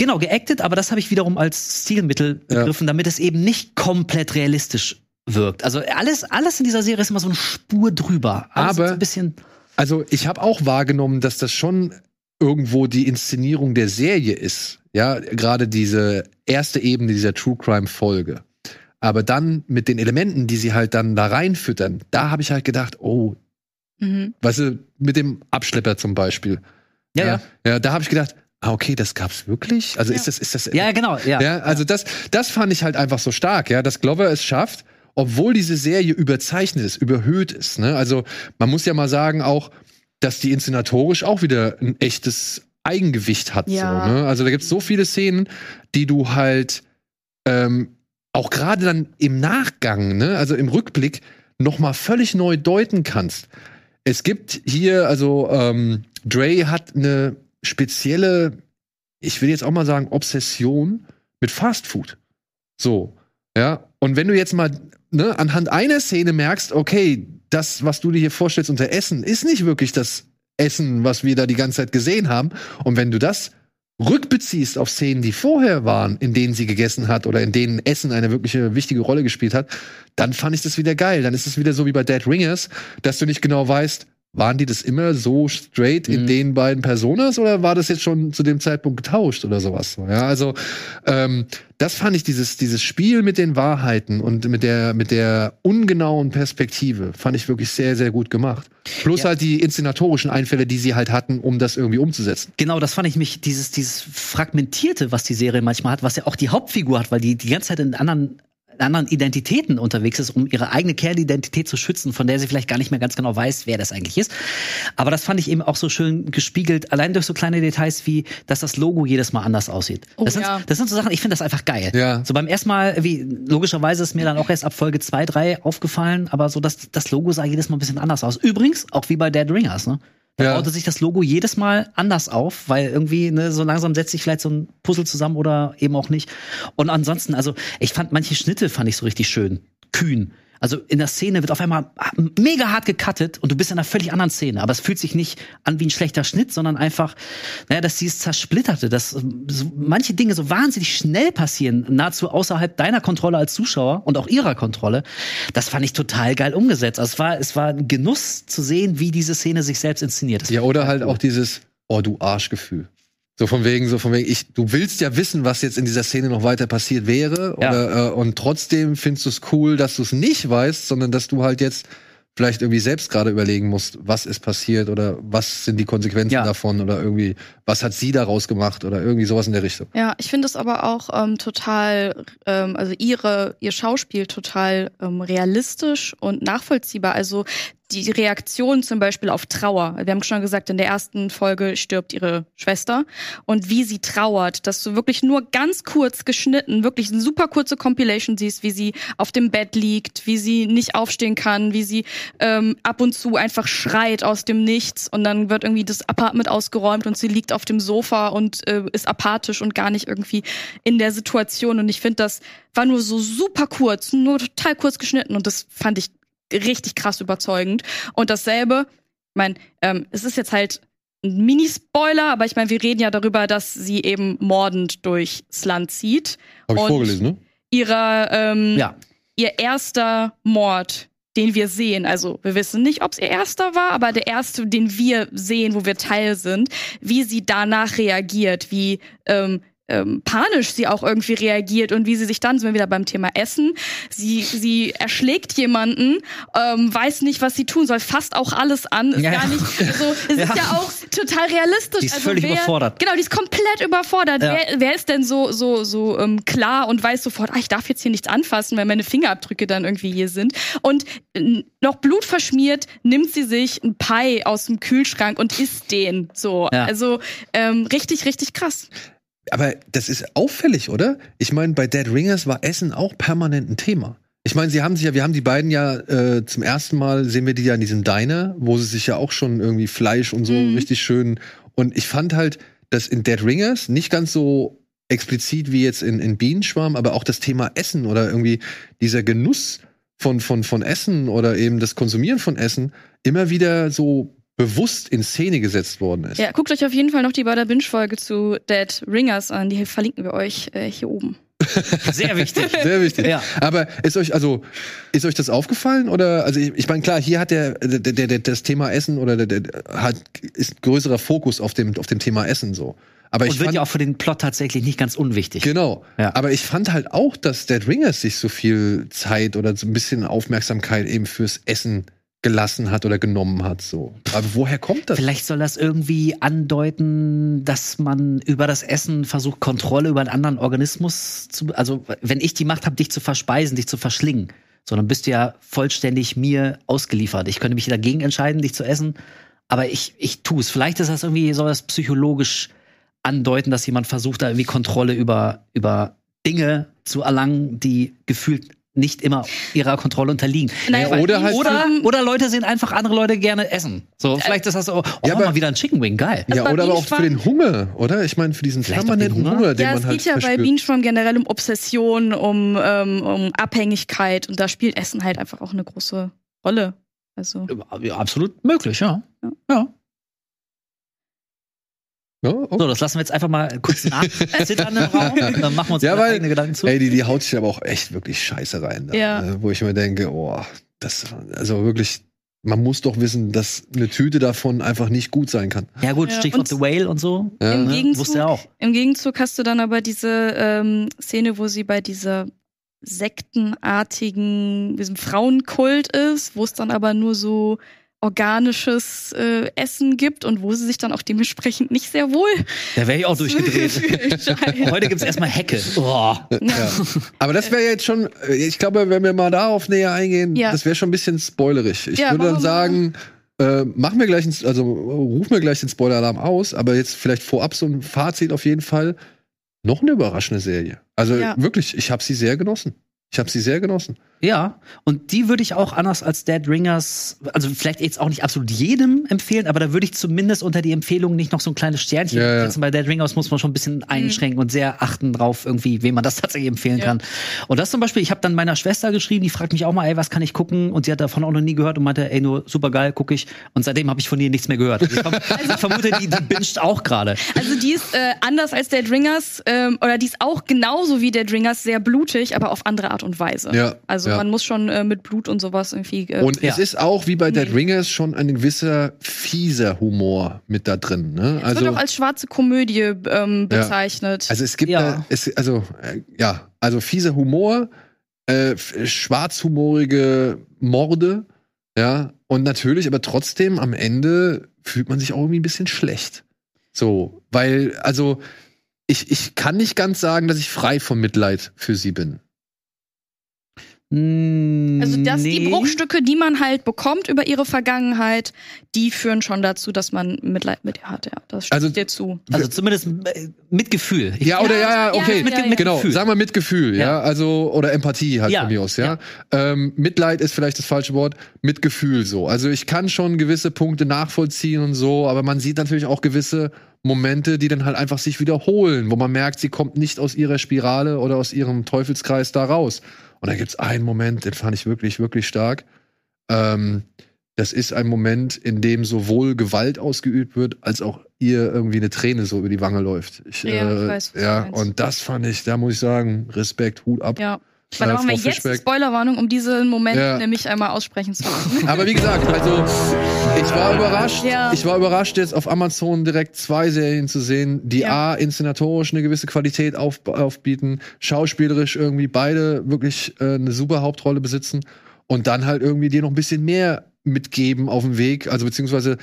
Genau, geactet, aber das habe ich wiederum als Stilmittel Ja. begriffen, damit es eben nicht komplett realistisch wirkt. Also alles, alles in dieser Serie ist immer so eine Spur drüber. Alles Aber- so ein bisschen. Also ich habe auch wahrgenommen, dass das schon irgendwo die Inszenierung der Serie ist. Ja, gerade diese erste Ebene dieser True Crime Folge. Aber dann mit den Elementen, die sie halt dann da reinfüttern, da habe ich halt gedacht, oh, Mhm. weißt du, mit dem Abschlepper zum Beispiel. Ja, ja. Ja, da habe ich gedacht, ah, okay, das gab's wirklich? Also Ja. ist das, ist das, Ja, ja, genau. Ja. ja, also das, das fand ich halt einfach so stark, ja, dass Glover es schafft, obwohl diese Serie überzeichnet ist, überhöht ist. Ne? Also man muss ja mal sagen auch, dass die inszenatorisch auch wieder ein echtes Eigengewicht hat. Ja. So, ne? Also da gibt's so viele Szenen, die du halt ähm, auch gerade dann im Nachgang, ne? also im Rückblick, noch mal völlig neu deuten kannst. Es gibt hier, also ähm, Dre hat eine spezielle, ich will jetzt auch mal sagen, Obsession mit Fast Food. So, ja. Und wenn du jetzt mal ne, anhand einer Szene merkst, okay, das, was du dir hier vorstellst unter Essen, ist nicht wirklich das Essen, was wir da die ganze Zeit gesehen haben. Und wenn du das rückbeziehst auf Szenen, die vorher waren, in denen sie gegessen hat oder in denen Essen eine wirkliche wichtige Rolle gespielt hat, dann fand ich das wieder geil. Dann ist es wieder so wie bei Dead Ringers, dass du nicht genau weißt, waren die das immer so straight in Mhm. den beiden Personas oder war das jetzt schon zu dem Zeitpunkt getauscht oder sowas? Ja, also ähm, das fand ich dieses dieses Spiel mit den Wahrheiten und mit der mit der ungenauen Perspektive fand ich wirklich sehr sehr gut gemacht. Plus Ja. halt die inszenatorischen Einfälle, die sie halt hatten, um das irgendwie umzusetzen. Genau, das fand ich mich, dieses, dieses Fragmentierte, was die Serie manchmal hat, was ja auch die Hauptfigur hat, weil die die ganze Zeit in anderen anderen Identitäten unterwegs ist, um ihre eigene Kernidentität zu schützen, von der sie vielleicht gar nicht mehr ganz genau weiß, wer das eigentlich ist. Aber das fand ich eben auch so schön gespiegelt, allein durch so kleine Details wie, dass das Logo jedes Mal anders aussieht. Oh, das, sind, ja. das sind so Sachen, ich finde das einfach geil. Ja. So beim ersten Mal, wie logischerweise ist mir dann auch erst ab Folge zwei, drei aufgefallen, aber so das, das Logo sah jedes Mal ein bisschen anders aus. Übrigens, auch wie bei Dead Ringers, ne? Da Ja. baute sich das Logo jedes Mal anders auf, weil irgendwie ne, so langsam setzt sich vielleicht so ein Puzzle zusammen oder eben auch nicht. Und ansonsten, also ich fand manche Schnitte fand ich so richtig schön, kühn. Also in der Szene wird auf einmal mega hart gecuttet und du bist in einer völlig anderen Szene. Aber es fühlt sich nicht an wie ein schlechter Schnitt, sondern einfach, naja, dass dieses Zersplitterte, dass ähm, so manche Dinge so wahnsinnig schnell passieren, nahezu außerhalb deiner Kontrolle als Zuschauer und auch ihrer Kontrolle. Das fand ich total geil umgesetzt. Also es war, es war ein Genuss zu sehen, wie diese Szene sich selbst inszeniert. Das Ja, oder halt cool. auch dieses, oh du Arschgefühl. So von wegen, so von wegen, ich, du willst ja wissen, was jetzt in dieser Szene noch weiter passiert wäre. Ja. Oder, äh, und trotzdem findest du es cool, dass du es nicht weißt, sondern dass du halt jetzt vielleicht irgendwie selbst gerade überlegen musst, was ist passiert oder was sind die Konsequenzen Ja. davon oder irgendwie, was hat sie daraus gemacht oder irgendwie sowas in der Richtung. Ja, ich finde es aber auch ähm, total, ähm, also ihre, ihr Schauspiel total ähm, realistisch und nachvollziehbar. Also die Reaktion zum Beispiel auf Trauer. Wir haben schon gesagt, in der ersten Folge stirbt ihre Schwester. Und wie sie trauert, dass du wirklich nur ganz kurz geschnitten, wirklich eine super kurze Compilation siehst, wie sie auf dem Bett liegt, wie sie nicht aufstehen kann, wie sie ähm, ab und zu einfach schreit aus dem Nichts und dann wird irgendwie das Apartment ausgeräumt und sie liegt auf dem Sofa und äh, ist apathisch und gar nicht irgendwie in der Situation. Und ich finde, das war nur so super kurz, nur total kurz geschnitten. Und das fand ich richtig krass überzeugend. Und dasselbe, ich meine, ähm, es ist jetzt halt ein Mini-Spoiler, aber ich meine, wir reden ja darüber, dass sie eben mordend durchs Land zieht. Habe ich Und- vorgelesen, ne? Ihrer, ähm, Ja. ihr erster Mord, den wir sehen, also wir wissen nicht, ob es ihr erster war, aber der erste, den wir sehen, wo wir Teil sind, wie sie danach reagiert, wie ähm, ähm, panisch sie auch irgendwie reagiert und wie sie sich dann, sind wir wieder beim Thema Essen, sie, sie erschlägt jemanden, ähm, weiß nicht, was sie tun soll, fasst auch alles an, ist Ja, gar nicht, also es Ja. ist ja auch total realistisch. Die ist also völlig wer, überfordert. Genau, die ist komplett überfordert. Ja. Wer, wer ist denn so so so ähm, klar und weiß sofort, ah, ich darf jetzt hier nichts anfassen, weil meine Fingerabdrücke dann irgendwie hier sind. Und noch blutverschmiert nimmt sie sich ein Pie aus dem Kühlschrank und isst den. So, Ja. also ähm, richtig richtig krass. Aber das ist auffällig, oder? Ich meine, bei Dead Ringers war Essen auch permanent ein Thema. Ich meine, sie haben sich ja, wir haben die beiden ja äh, zum ersten Mal sehen wir die ja in diesem Diner, wo sie sich ja auch schon irgendwie Fleisch und so Mhm. richtig schön. Und ich fand halt, dass in Dead Ringers nicht ganz so explizit wie jetzt in, in Bienenschwarm, aber auch das Thema Essen oder irgendwie dieser Genuss von, von, von Essen oder eben das Konsumieren von Essen immer wieder so bewusst in Szene gesetzt worden ist. Ja, guckt euch auf jeden Fall noch die Bada Binge-Folge zu Dead Ringers an. Die verlinken wir euch äh, hier oben. Sehr wichtig. Sehr wichtig. Ja. Aber ist euch also ist euch das aufgefallen oder also ich, ich meine klar hier hat der, der, der, der das Thema Essen oder der, der hat ist ein größerer Fokus auf dem auf dem Thema Essen so. Aber ich Und wird fand, ja auch für den Plot tatsächlich nicht ganz unwichtig. Genau. Ja. Aber ich fand halt auch, dass Dead Ringers sich so viel Zeit oder so ein bisschen Aufmerksamkeit eben fürs Essen gelassen hat oder genommen hat. So. Aber woher kommt das? Vielleicht soll das irgendwie andeuten, dass man über das Essen versucht, Kontrolle über einen anderen Organismus zu. Also, wenn ich die Macht habe, dich zu verspeisen, dich zu verschlingen, dann bist du ja vollständig mir ausgeliefert. Ich könnte mich dagegen entscheiden, dich zu essen, aber ich, ich tue es. Vielleicht ist das irgendwie, soll das psychologisch andeuten, dass jemand versucht, da irgendwie Kontrolle über, über Dinge zu erlangen, die gefühlt nicht immer ihrer Kontrolle unterliegen. Naja, Ja, oder halt- Oder, oder Leute sehen einfach andere Leute gerne essen. So, vielleicht ist das so, oh, Ja, mal aber- wieder ein Chicken Wing, geil. ja, bei oder aber auch für den Hunger, oder? Ich meine, für diesen Vielleicht auch permanenten den Hunger, Hunger? den ja, man es halt geht ja bei verspürt. Bienenschwarm generell um Obsession, um, ähm, um Abhängigkeit und da spielt Essen halt einfach auch eine große Rolle. Also. Ja, absolut möglich, ja. Ja. ja. Ja, okay. So, das lassen wir jetzt einfach mal kurz nachzittern im Raum. Dann machen wir uns Ja, weil- eigene Gedanken zu. Ey, die, die haut sich aber auch echt wirklich scheiße rein. Da, Ja. ne? Wo ich mir denke, oh, das, also wirklich, man muss doch wissen, dass eine Tüte davon einfach nicht gut sein kann. ja, gut, Ja, Stichwort The Whale und so. Ja. Im Ne? Gegenzug, Wusste er auch. Im Gegenzug hast du dann aber diese ähm, Szene, wo sie bei dieser sektenartigen, diesem Frauenkult ist, wo es dann aber nur so organisches äh, Essen gibt und wo sie sich dann auch dementsprechend nicht sehr wohl Da wäre ich auch durchgedreht. Heute gibt's erstmal Hecke. Oh. ja. Aber das wäre jetzt schon, äh, ich glaube, wenn wir mal darauf näher eingehen, Ja. das wäre schon ein bisschen spoilerig. Ich Ja, würde dann sagen, äh, mach mir gleich, ein, also ruf mir gleich den Spoiler-Alarm aus, aber jetzt vielleicht vorab so ein Fazit auf jeden Fall. Noch eine überraschende Serie. Also Ja. wirklich, ich habe sie sehr genossen. Ich habe sie sehr genossen. Ja, und die würde ich auch anders als Dead Ringers, also vielleicht jetzt auch nicht absolut jedem empfehlen, aber da würde ich zumindest unter die Empfehlung nicht noch so ein kleines Sternchen Ja, ja. setzen. Bei Dead Ringers muss man schon ein bisschen einschränken und sehr achten drauf, irgendwie, wem man das tatsächlich empfehlen Ja. kann. Und das zum Beispiel, ich habe dann meiner Schwester geschrieben, die fragt mich auch mal, ey, was kann ich gucken? Und sie hat davon auch noch nie gehört und meinte, ey, nur super geil, gucke ich. Und seitdem habe ich von ihr nichts mehr gehört. Also ich, verm ich vermute, die, die binscht auch gerade. Also die ist äh, anders als Dead Ringers ähm, oder die ist auch genauso wie Dead Ringers sehr blutig, aber auf andere Art und Weise. Ja, Also ja. man muss schon äh, mit Blut und sowas irgendwie. Äh, Und Ja. es ist auch wie bei Dead Ringers schon ein gewisser fieser Humor mit da drin. Ne? es Also, wird auch als schwarze Komödie ähm, bezeichnet. also es gibt Ja. da, es, also äh, ja, also fieser Humor, äh, schwarzhumorige Morde, ja, und natürlich, aber trotzdem am Ende fühlt man sich auch irgendwie ein bisschen schlecht. So, weil, also ich, ich kann nicht ganz sagen, dass ich frei von Mitleid für sie bin. Also dass die Nee. Bruchstücke, die man halt bekommt über ihre Vergangenheit, die führen schon dazu, dass man Mitleid mit ihr hat. Ja, das stimmt Also- dir zu. Also zumindest äh, mit Gefühl. Ich- Ja, oder ja, ja, ja, okay. mit- ja, ja. Genau, Gefühl. sagen wir mit Gefühl, ja. Ja. Also, oder Empathie halt Ja, von mir aus, ja. Ähm, Mitleid ist vielleicht das falsche Wort, mit Gefühl so. Also ich kann schon gewisse Punkte nachvollziehen und so, aber man sieht natürlich auch gewisse Momente, die dann halt einfach sich wiederholen, wo man merkt, sie kommt nicht aus ihrer Spirale oder aus ihrem Teufelskreis da raus. Und da gibt's einen Moment, den fand ich wirklich, wirklich stark. Ähm, das ist ein Moment, in dem sowohl Gewalt ausgeübt wird, als auch ihr irgendwie eine Träne so über die Wange läuft. Ich, Ja, äh, ich weiß, ja und das fand ich, da muss ich sagen, Respekt, Hut ab. Ja. Äh, Weil machen wir jetzt. Spoilerwarnung, um diesen Moment Ja. nämlich einmal aussprechen zu können. Aber wie gesagt, also ich war überrascht. Ja. Ich war überrascht, jetzt auf Amazon direkt zwei Serien zu sehen, die Ja. A, inszenatorisch eine gewisse Qualität auf, aufbieten, schauspielerisch irgendwie beide wirklich äh, eine super Hauptrolle besitzen und dann halt irgendwie dir noch ein bisschen mehr mitgeben auf dem Weg, also beziehungsweise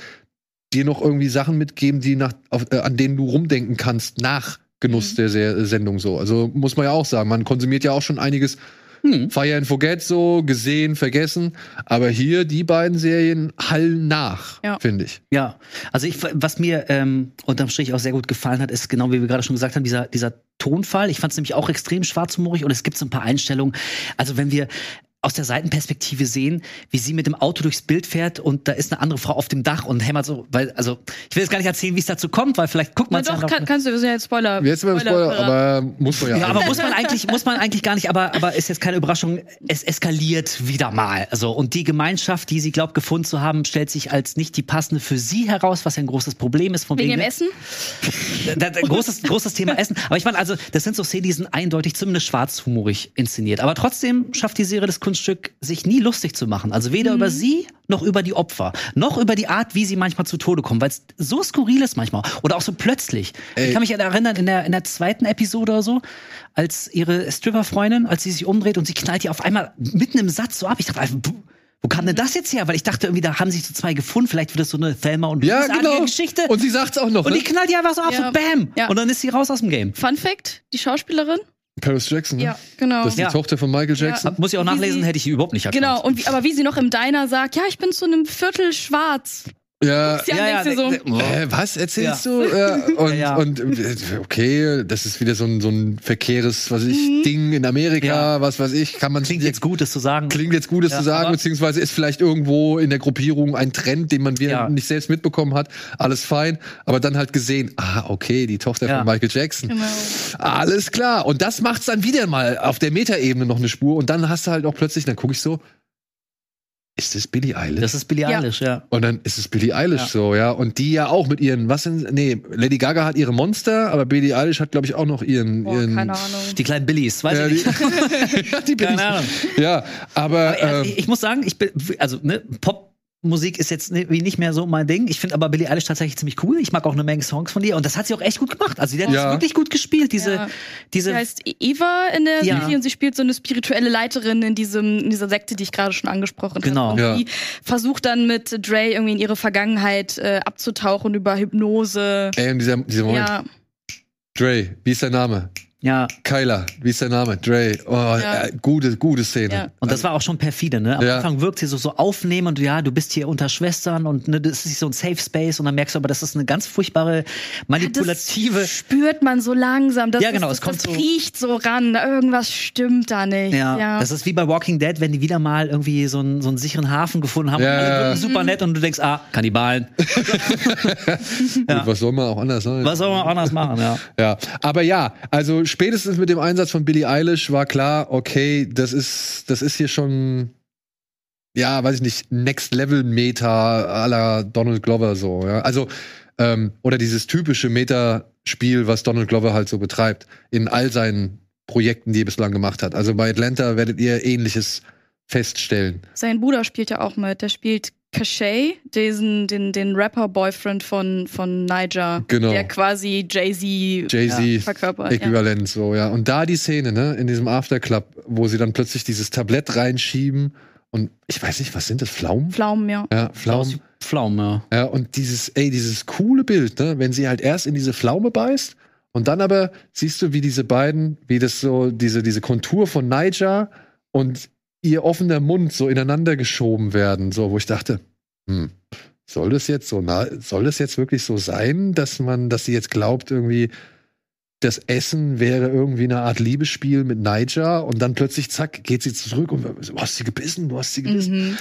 dir noch irgendwie Sachen mitgeben, die nach, auf, äh, an denen du rumdenken kannst nach Genuss Mhm. der Se Sendung so. Also muss man ja auch sagen, man konsumiert ja auch schon einiges Hm. Fire and Forget so, gesehen, vergessen. Aber hier die beiden Serien hallen nach, Ja. finde ich. Ja, also ich, was mir ähm, unterm Strich auch sehr gut gefallen hat, ist genau wie wir gerade schon gesagt haben, dieser, dieser Tonfall. Ich fand es nämlich auch extrem schwarzhumorig und es gibt so ein paar Einstellungen. Also wenn wir aus der Seitenperspektive sehen, wie sie mit dem Auto durchs Bild fährt und da ist eine andere Frau auf dem Dach und hämmert so, weil, also ich will jetzt gar nicht erzählen, wie es dazu kommt, weil vielleicht guckt man es ja doch, kann, kannst du, wir sind ja jetzt Spoiler. Jetzt mal Spoiler, aber muss man ja. Ja, aber muss man eigentlich, muss man eigentlich gar nicht, aber, aber ist jetzt keine Überraschung, es eskaliert wieder mal. Also, und die Gemeinschaft, die sie glaubt gefunden zu haben, stellt sich als nicht die passende für sie heraus, was ja ein großes Problem ist. Von Wegen dem ne? Essen? Da, da, großes, großes Thema Essen. Aber ich meine, also, das sind so Szenen, die sind eindeutig zumindest schwarzhumorig inszeniert. Aber trotzdem schafft die Serie das Kunststück, sich nie lustig zu machen. Also weder über sie, noch über die Opfer, noch über die Art, wie sie manchmal zu Tode kommen, weil es so skurril ist manchmal. Oder auch so plötzlich. Ich Ey. kann mich erinnern, in der, in der zweiten Episode oder so, als ihre Stripper-Freundin, als sie sich umdreht und sie knallt die auf einmal mitten im Satz so ab. Ich dachte, einfach, wo kam denn das jetzt her? Weil ich dachte irgendwie, da haben sich so zwei gefunden. Vielleicht wird das so eine Thelma und ja, genau. Geschichte. Und sie sagt's auch noch, Und ne? die knallt die einfach so ab, Ja. so bam. Ja. Und dann ist sie raus aus dem Game. Fun Fact, die Schauspielerin? Paris Jackson, ne? Ja, genau. Das ist die Ja. Tochter von Michael Jackson. Muss ich auch Wie nachlesen, sie- hätte ich überhaupt nicht erkannt. Genau, und wie, aber wie sie noch im Diner sagt, ja, ich bin zu einem Viertel schwarz. Ja. Ja, Ja, so. Äh, was erzählst Ja. du? Ja, und, Ja, ja. und äh, okay, das ist wieder so ein, so ein verkehres, was ich, Ding in Amerika, Ja. was weiß ich, kann man Klingt jetzt gut, das zu sagen. Klingt jetzt Gutes Ja, zu sagen, beziehungsweise ist vielleicht irgendwo in der Gruppierung ein Trend, den man wir Ja. nicht selbst mitbekommen hat. Alles fein, aber dann halt gesehen, ah, okay, die Tochter Ja. von Michael Jackson. Genau. Alles klar. Und das macht's dann wieder mal auf der Metaebene noch eine Spur. Und dann hast du halt auch plötzlich, dann gucke ich so, ist das Billie Eilish? Das ist Billie Ja. Eilish, ja. und dann ist es Billie Eilish Ja. so, ja. Und die ja auch mit ihren, was sind, nee, Lady Gaga hat ihre Monster, aber Billie Eilish hat, glaube ich, auch noch ihren, Boah, ihren keine Ahnung. Die kleinen Billies, weiß ja, ich die, nicht. ja, die Billie. Keine Ahnung. Ja, aber, Aber, äh, ähm, ich, ich muss sagen, ich bin, also ne, Popmusik ist jetzt wie nicht mehr so mein Ding. Ich finde aber Billie Eilish tatsächlich ziemlich cool. Ich mag auch eine Menge Songs von ihr und das hat sie auch echt gut gemacht. Also die hat Ja. das wirklich gut gespielt. Diese, Ja. diese Sie heißt Eva in der Ja. Serie und sie spielt so eine spirituelle Leiterin in diesem in dieser Sekte, die ich gerade schon angesprochen Genau. habe. Und Ja. die versucht dann mit Dre irgendwie in ihre Vergangenheit äh, abzutauchen über Hypnose. ey, und dieser, dieser Moment, Ja, Dre, wie ist dein Name? Ja. Kyla, wie ist dein Name? Dre. Oh, Ja. äh, gute, gute Szene. Ja. Und das war auch schon perfide, ne? Am Ja. Anfang wirkt sie so, so aufnehmend und ja, du bist hier unter Schwestern und ne, das ist so ein Safe Space und dann merkst du aber, das ist eine ganz furchtbare, manipulative. das spürt man so langsam. Das Ja, genau, ist, es kommt das so- riecht so ran. Irgendwas stimmt da nicht. Ja, Ja, das ist wie bei Walking Dead, wenn die wieder mal irgendwie so einen, so einen sicheren Hafen gefunden haben. Ja. Und alle wirken super nett und du denkst, ah, Kannibalen. Gut, was soll man auch anders sein? Was soll man anders machen, ja. Ja, aber ja, also spätestens mit dem Einsatz von Billie Eilish war klar, okay, das ist, das ist hier schon, ja, weiß ich nicht, Next Level Meta la Donald Glover so, ja. Also, ähm, oder dieses typische Meta-Spiel, was Donald Glover halt so betreibt, in all seinen Projekten, die er bislang gemacht hat. Also bei Atlanta werdet ihr ähnliches feststellen. Sein Bruder spielt ja auch mit. Der spielt Cachet, diesen, den, den Rapper-Boyfriend von, von Niger. Genau. Der quasi Jay-Z Jay-Z verkörpert. Ja. Äquivalent so, ja. Und da die Szene, ne, in diesem Afterclub, wo sie dann plötzlich dieses Tablett reinschieben und ich weiß nicht, was sind das, Pflaumen? Pflaumen, ja. Ja, Pflaumen. Pflaume. Ja, und dieses, ey, dieses coole Bild, ne, wenn sie halt erst in diese Pflaume beißt und dann aber siehst du, wie diese beiden, wie das so, diese, diese Kontur von Niger und ihr offener Mund so ineinander geschoben werden, so, wo ich dachte, hm, soll das jetzt so, na, soll das jetzt wirklich so sein, dass man, dass sie jetzt glaubt, irgendwie, das Essen wäre irgendwie eine Art Liebesspiel mit Niger und dann plötzlich, zack, geht sie zurück und du hast sie gebissen, du hast sie gebissen. Mhm.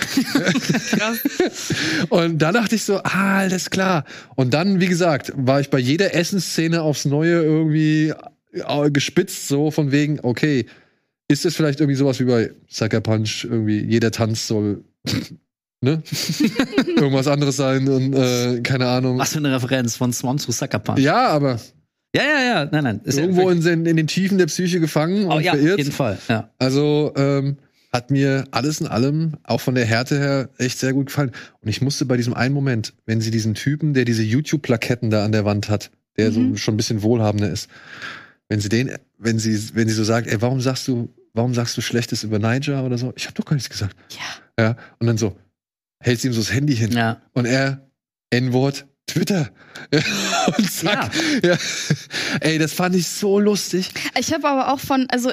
Und da dachte ich so, ah, alles klar. Und dann, wie gesagt, war ich bei jeder Essensszene aufs Neue irgendwie äh, gespitzt, so von wegen, okay, ist es vielleicht irgendwie sowas wie bei Sucker Punch, irgendwie jeder Tanz soll, ne? Irgendwas anderes sein und äh, keine Ahnung. Was für eine Referenz von Swan zu Sucker Punch. Ja, aber ja, ja. ja. Nein, nein. Ist irgendwo ja, in, den- in den Tiefen der Psyche gefangen und oh, ja, auf verirrt. jeden Fall. Ja. Also ähm, hat mir alles in allem, auch von der Härte her, echt sehr gut gefallen. Und ich musste bei diesem einen Moment, wenn sie diesen Typen, der diese YouTube-Plaketten da an der Wand hat, der so Mhm. schon ein bisschen wohlhabender ist, wenn sie den, wenn sie, wenn sie so sagt, ey, warum sagst du, warum sagst du Schlechtes über Niger oder so? Ich habe doch gar nichts gesagt. Ja. Ja. Und dann so hält sie ihm so das Handy hin ja. und er N-Wort Twitter. und zack. Ja. Ey, das fand ich so lustig. Ich habe aber auch von, also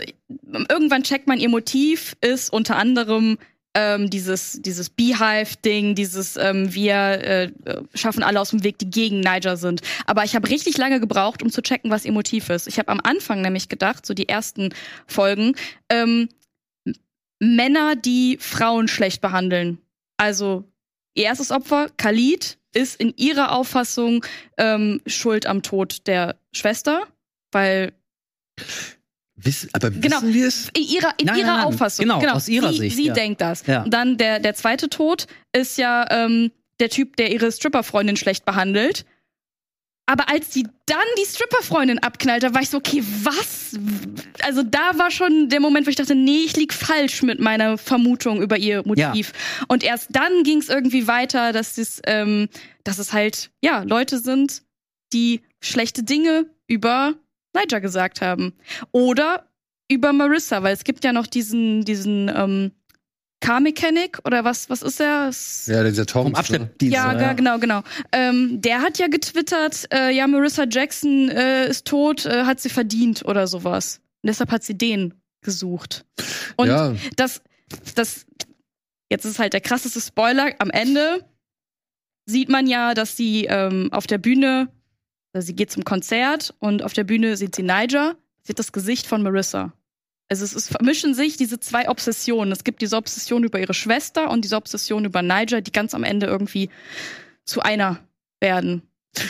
irgendwann checkt man ihr Motiv, ist unter anderem ähm, dieses, dieses Beehive-Ding, dieses ähm, wir äh, schaffen alle aus dem Weg, die gegen Niger sind. Aber ich habe richtig lange gebraucht, um zu checken, was ihr Motiv ist. Ich habe am Anfang nämlich gedacht, so die ersten Folgen, ähm, Männer, die Frauen schlecht behandeln. Also ihr erstes Opfer, Khalid, ist in ihrer Auffassung ähm, schuld am Tod der Schwester, weil Wiss, aber wissen Genau. wir es? in ihrer, in Nein, ihrer nein, nein. Auffassung. Genau, aus ihrer sie, Sicht, Sie ja. denkt das. Ja. Und dann der, der zweite Tod ist ja ähm, der Typ, der ihre Stripperfreundin schlecht behandelt. Aber als sie dann die Stripperfreundin abknallt, da war ich so, okay, was? Also da war schon der Moment, wo ich dachte, nee, ich lieg falsch mit meiner Vermutung über ihr Motiv. Und erst dann ging es irgendwie weiter, dass es, ähm, dass es halt, ja, Leute sind, die schlechte Dinge über Niger gesagt haben. Oder über Marissa, weil es gibt ja noch diesen, diesen ähm, Car Mechanic oder was, was ist er? Ja, dieser Tom. Vom Abschleppdienst. ja, ja. genau, genau. Ähm, der hat ja getwittert, äh, ja, Marissa Jackson äh, ist tot, äh, hat sie verdient oder sowas. Und deshalb hat sie den gesucht. Und ja, das, das, jetzt ist halt der krasseste Spoiler. Am Ende sieht man ja, dass sie ähm, auf der Bühne, sie geht zum Konzert und auf der Bühne sieht sie Niger, sieht das Gesicht von Marissa. Also es ist, vermischen sich diese zwei Obsessionen. Es gibt diese Obsession über ihre Schwester und diese Obsession über Niger, die ganz am Ende irgendwie zu einer werden.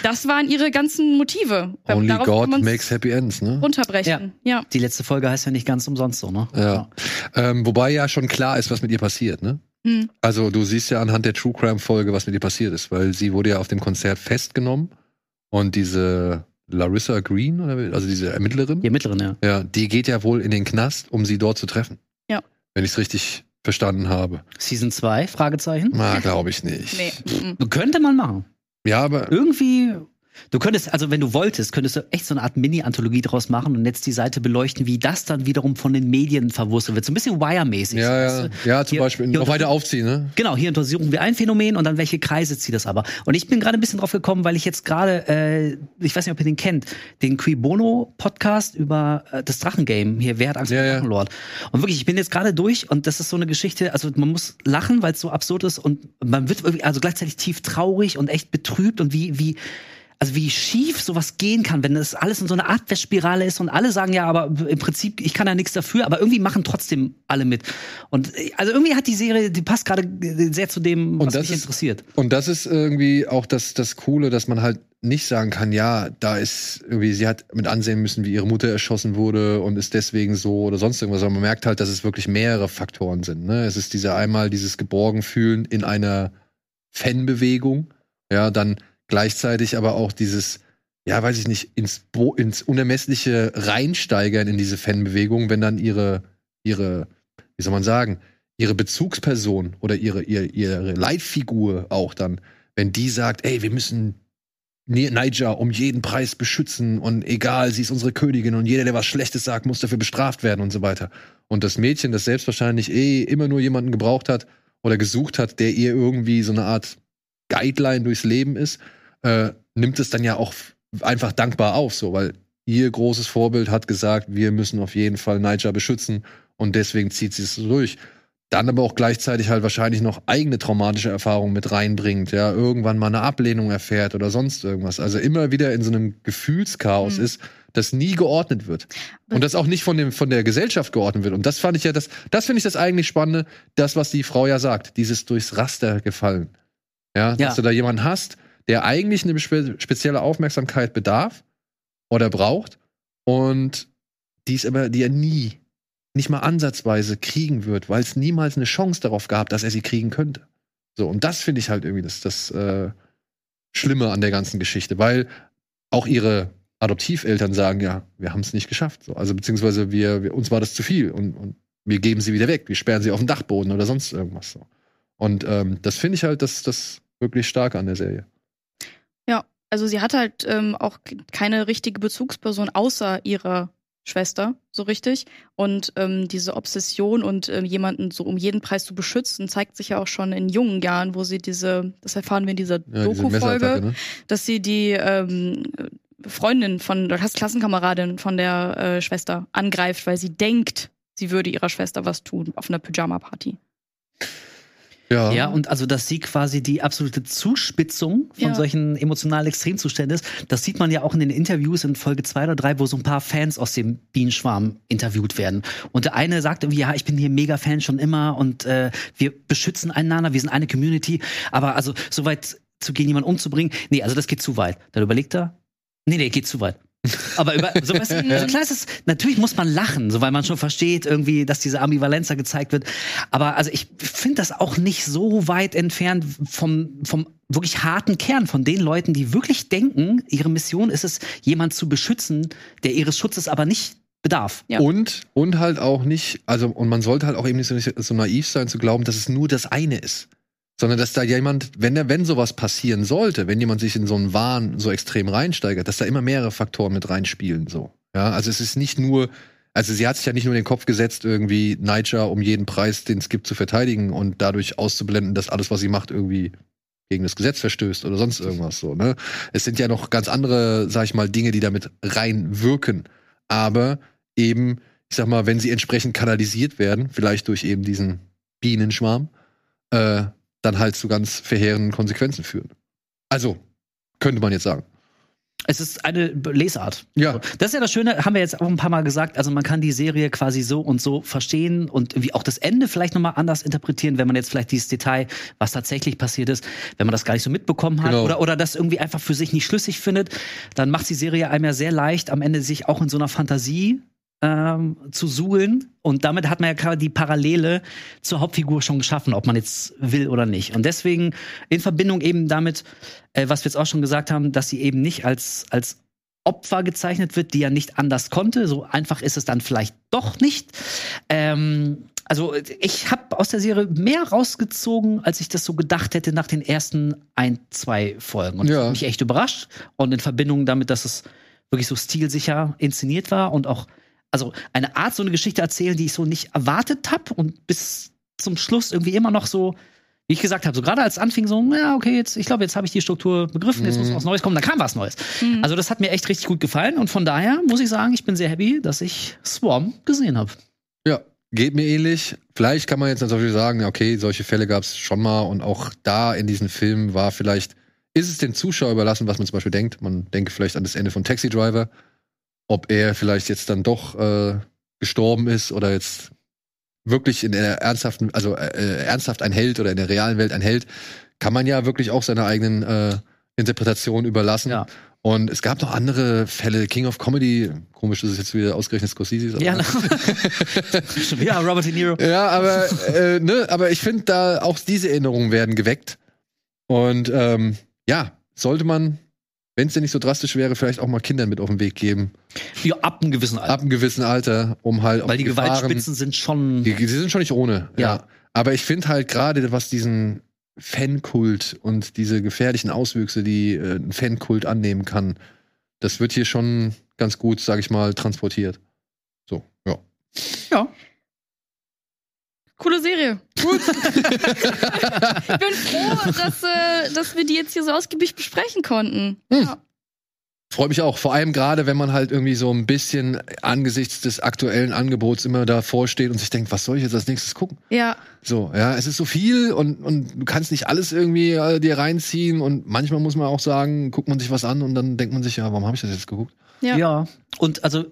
Das waren ihre ganzen Motive. only Darauf God makes happy ends, ne? runterbrechen. Ja. Die letzte Folge heißt ja nicht ganz umsonst so, ne? Ja. Ähm, wobei ja schon klar ist, was mit ihr passiert, ne? Hm. Also du siehst ja anhand der True Crime Folge, was mit ihr passiert ist, weil sie wurde ja auf dem Konzert festgenommen und diese Larissa Green, oder also diese Ermittlerin, Die Ermittlerin, ja. ja, die geht ja wohl in den Knast, um sie dort zu treffen. Ja. Wenn ich es richtig verstanden habe. Season 2, Fragezeichen. Na, glaube ich nicht. Nee. mhm. Könnte man machen. Ja, aber Irgendwie. Du könntest, also wenn du wolltest, könntest du echt so eine Art Mini-Anthologie draus machen und jetzt die Seite beleuchten, wie das dann wiederum von den Medien verwurstet wird. So ein bisschen Wire-mäßig. ja, weißt ja, du? ja, zum Hier- Beispiel hier noch weiter aufziehen, ne? Genau, hier untersuchen wir ein Phänomen und dann welche Kreise zieht das aber. Und ich bin gerade ein bisschen drauf gekommen, weil ich jetzt gerade, äh, ich weiß nicht, ob ihr den kennt, den Qui Bono Podcast über äh, das Drachengame hier, wer hat Angst vor Ja. Drachenlord? Und wirklich, ich bin jetzt gerade durch und das ist so eine Geschichte, also man muss lachen, weil es so absurd ist und man wird also gleichzeitig tief traurig und echt betrübt und wie, wie, also wie schief sowas gehen kann, wenn das alles in so einer Abwärtsspirale ist und alle sagen ja, aber im Prinzip, ich kann ja nichts dafür, aber irgendwie machen trotzdem alle mit. Und also irgendwie hat die Serie, die passt gerade sehr zu dem, Und was mich ist- interessiert. Und das ist irgendwie auch das, das Coole, dass man halt nicht sagen kann, ja, da ist irgendwie, sie hat mit ansehen müssen, wie ihre Mutter erschossen wurde und ist deswegen so oder sonst irgendwas. Aber man merkt halt, dass es wirklich mehrere Faktoren sind. Ne? Es ist dieser einmal dieses Geborgenfühlen in einer Fanbewegung, ja, dann gleichzeitig aber auch dieses, ja, weiß ich nicht, ins, Bo ins Unermessliche reinsteigern in diese Fanbewegung, wenn dann ihre, ihre, wie soll man sagen, ihre Bezugsperson oder ihre, ihre, ihre Leitfigur auch dann, wenn die sagt, ey, wir müssen Ni- Niger um jeden Preis beschützen und egal, sie ist unsere Königin und jeder, der was Schlechtes sagt, muss dafür bestraft werden und so weiter. Und das Mädchen, das selbstverständlich eh immer nur jemanden gebraucht hat oder gesucht hat, der ihr irgendwie so eine Art Guideline durchs Leben ist, äh, nimmt es dann ja auch einfach dankbar auf, so, weil ihr großes Vorbild hat gesagt, wir müssen auf jeden Fall Niger beschützen und deswegen zieht sie es so durch. Dann aber auch gleichzeitig halt wahrscheinlich noch eigene traumatische Erfahrungen mit reinbringt, ja, irgendwann mal eine Ablehnung erfährt oder sonst irgendwas. Also immer wieder in so einem Gefühlschaos Mhm. ist, das nie geordnet wird. Und das auch nicht von, dem, von der Gesellschaft geordnet wird. Und das fand ich ja, das, das finde ich das eigentlich Spannende, das, was die Frau ja sagt, dieses durchs Raster gefallen. Ja, Ja. dass du da jemanden hast, der eigentlich eine spe spezielle Aufmerksamkeit bedarf oder braucht und die ist aber, die er nie, nicht mal ansatzweise kriegen wird, weil es niemals eine Chance darauf gab, dass er sie kriegen könnte. So, und das finde ich halt irgendwie das, das äh, Schlimme an der ganzen Geschichte, weil auch ihre Adoptiveltern sagen, ja, wir haben es nicht geschafft. So, also beziehungsweise wir, wir, uns war das zu viel und, und wir geben sie wieder weg, wir sperren sie auf den Dachboden oder sonst irgendwas. So. Und ähm, das finde ich halt das, das wirklich stark an der Serie. Ja, also sie hat halt ähm, auch keine richtige Bezugsperson außer ihrer Schwester, so richtig. Und ähm, diese Obsession und ähm, jemanden so um jeden Preis zu beschützen, zeigt sich ja auch schon in jungen Jahren, wo sie diese, das erfahren wir in dieser Ja, Doku-Folge, ne? dass sie die ähm, Freundin von, oder Klassenkameradin von der äh, Schwester angreift, weil sie denkt, sie würde ihrer Schwester was tun auf einer Pyjama-Party. Ja. Ja, und also, dass sie quasi die absolute Zuspitzung von Ja. solchen emotionalen Extremzuständen ist, das sieht man ja auch in den Interviews in Folge zwei oder drei, wo so ein paar Fans aus dem Bienenschwarm interviewt werden. Und der eine sagt irgendwie, ja, ich bin hier mega Fan schon immer und äh, wir beschützen einander, wir sind eine Community. Aber also, so weit zu gehen, jemanden umzubringen, nee, also das geht zu weit. Dann überlegt er, nee, nee, geht zu weit. Aber über, so, weißt du, so klar ist es, natürlich muss man lachen, so weil man schon versteht irgendwie, dass diese Ambivalenz da gezeigt wird. Aber also ich finde das auch nicht so weit entfernt vom, vom wirklich harten Kern von den Leuten, die wirklich denken, ihre Mission ist es, jemand zu beschützen, der ihres Schutzes aber nicht bedarf. Ja. Und, und halt auch nicht, also, und man sollte halt auch eben nicht so, nicht so naiv sein, zu glauben, dass es nur das eine ist. Sondern dass da jemand, wenn der, wenn sowas passieren sollte, wenn jemand sich in so einen Wahn so extrem reinsteigert, dass da immer mehrere Faktoren mit reinspielen, so. Ja, also es ist nicht nur, also sie hat sich ja nicht nur in den Kopf gesetzt, irgendwie Niger um jeden Preis den Skip zu verteidigen und dadurch auszublenden, dass alles, was sie macht, irgendwie gegen das Gesetz verstößt oder sonst irgendwas so, ne? Es sind ja noch ganz andere, sag ich mal, Dinge, die damit reinwirken. Aber eben, ich sag mal, wenn sie entsprechend kanalisiert werden, vielleicht durch eben diesen Bienenschwarm, äh, dann halt zu ganz verheerenden Konsequenzen führen. Also, könnte man jetzt sagen. Es ist eine Lesart. Ja. Das ist ja das Schöne, haben wir jetzt auch ein paar Mal gesagt. Also man kann die Serie quasi so und so verstehen und irgendwie auch das Ende vielleicht nochmal anders interpretieren, wenn man jetzt vielleicht dieses Detail, was tatsächlich passiert ist, wenn man das gar nicht so mitbekommen hat Genau. oder, oder das irgendwie einfach für sich nicht schlüssig findet, dann macht die Serie einem ja sehr leicht, am Ende sich auch in so einer Fantasie ähm, zu suhlen. Und damit hat man ja gerade die Parallele zur Hauptfigur schon geschaffen, ob man jetzt will oder nicht. Und deswegen in Verbindung eben damit, äh, was wir jetzt auch schon gesagt haben, dass sie eben nicht als, als Opfer gezeichnet wird, die ja nicht anders konnte. So einfach ist es dann vielleicht doch nicht. Ähm, also ich habe aus der Serie mehr rausgezogen, als ich das so gedacht hätte nach den ersten ein, zwei Folgen. Und das Ja. hat mich echt überrascht. Und in Verbindung damit, dass es wirklich so stilsicher inszeniert war und auch, also eine Art, so eine Geschichte erzählen, die ich so nicht erwartet habe und bis zum Schluss irgendwie immer noch so, wie ich gesagt habe, so gerade als anfing so, ja, okay, jetzt, ich glaube, jetzt habe ich die Struktur begriffen, jetzt muss was Neues kommen, dann kam was Neues. Also das hat mir echt richtig gut gefallen und von daher muss ich sagen, ich bin sehr happy, dass ich Swarm gesehen habe. Ja, geht mir ähnlich. Vielleicht kann man jetzt natürlich sagen, ja, okay, solche Fälle gab es schon mal und auch da in diesen Filmen war vielleicht, ist es den Zuschauer überlassen, was man zum Beispiel denkt. Man denke vielleicht an das Ende von Taxi Driver, ob er vielleicht jetzt dann doch äh, gestorben ist oder jetzt wirklich in der ernsthaften, also äh, ernsthaft ein Held oder in der realen Welt ein Held, kann man ja wirklich auch seiner eigenen äh, Interpretation überlassen. Ja. Und es gab noch andere Fälle, King of Comedy, komisch, dass es jetzt wieder ausgerechnet Scorsese ist. Ja, ja, Robert De Niro. ja, aber, äh, ne, aber ich finde, da auch diese Erinnerungen werden geweckt. Und ähm, ja, sollte man, wenn es denn nicht so drastisch wäre, vielleicht auch mal Kindern mit auf den Weg geben. Ja, ab einem gewissen Alter. Ab einem gewissen Alter, um halt auch Weil die Gefahren- Gewaltspitzen sind schon. Die, die sind schon nicht ohne. Ja. Aber ich finde halt gerade, was diesen Fankult und diese gefährlichen Auswüchse, die äh, ein Fankult annehmen kann, das wird hier schon ganz gut, sag ich mal, transportiert. So, ja. Ja. Coole Serie. Gut. ich bin froh, dass, äh, dass wir die jetzt hier so ausgiebig besprechen konnten. Hm. Ja. Freut mich auch. Vor allem gerade, wenn man halt irgendwie so ein bisschen angesichts des aktuellen Angebots immer davor steht und sich denkt, was soll ich jetzt als nächstes gucken? ja. So, ja, es ist so viel und, und du kannst nicht alles irgendwie äh, dir reinziehen und manchmal muss man auch sagen, guckt man sich was an und dann denkt man sich, ja, warum habe ich das jetzt geguckt? Ja. Ja. Und also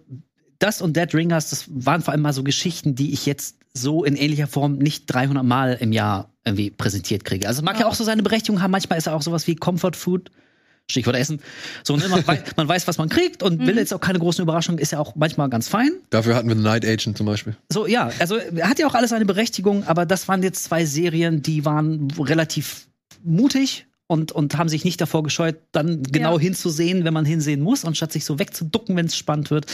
das und Dead Ringers, das waren vor allem mal so Geschichten, die ich jetzt so in ähnlicher Form nicht 300 Mal im Jahr irgendwie präsentiert kriege. Also mag ja, Ja. auch so seine Berechtigung haben. Manchmal ist er auch sowas wie Comfort Food. Stichwort Essen. So, ne, man, weiß, man weiß, was man kriegt und will jetzt auch keine großen Überraschungen, ist ja auch manchmal ganz fein. Dafür hatten wir The Night Agent zum Beispiel. So, ja, also hat ja auch alles seine Berechtigung, aber das waren jetzt zwei Serien, die waren relativ mutig und, und haben sich nicht davor gescheut, dann genau Ja. hinzusehen, wenn man hinsehen muss, anstatt sich so wegzuducken, wenn es spannend wird.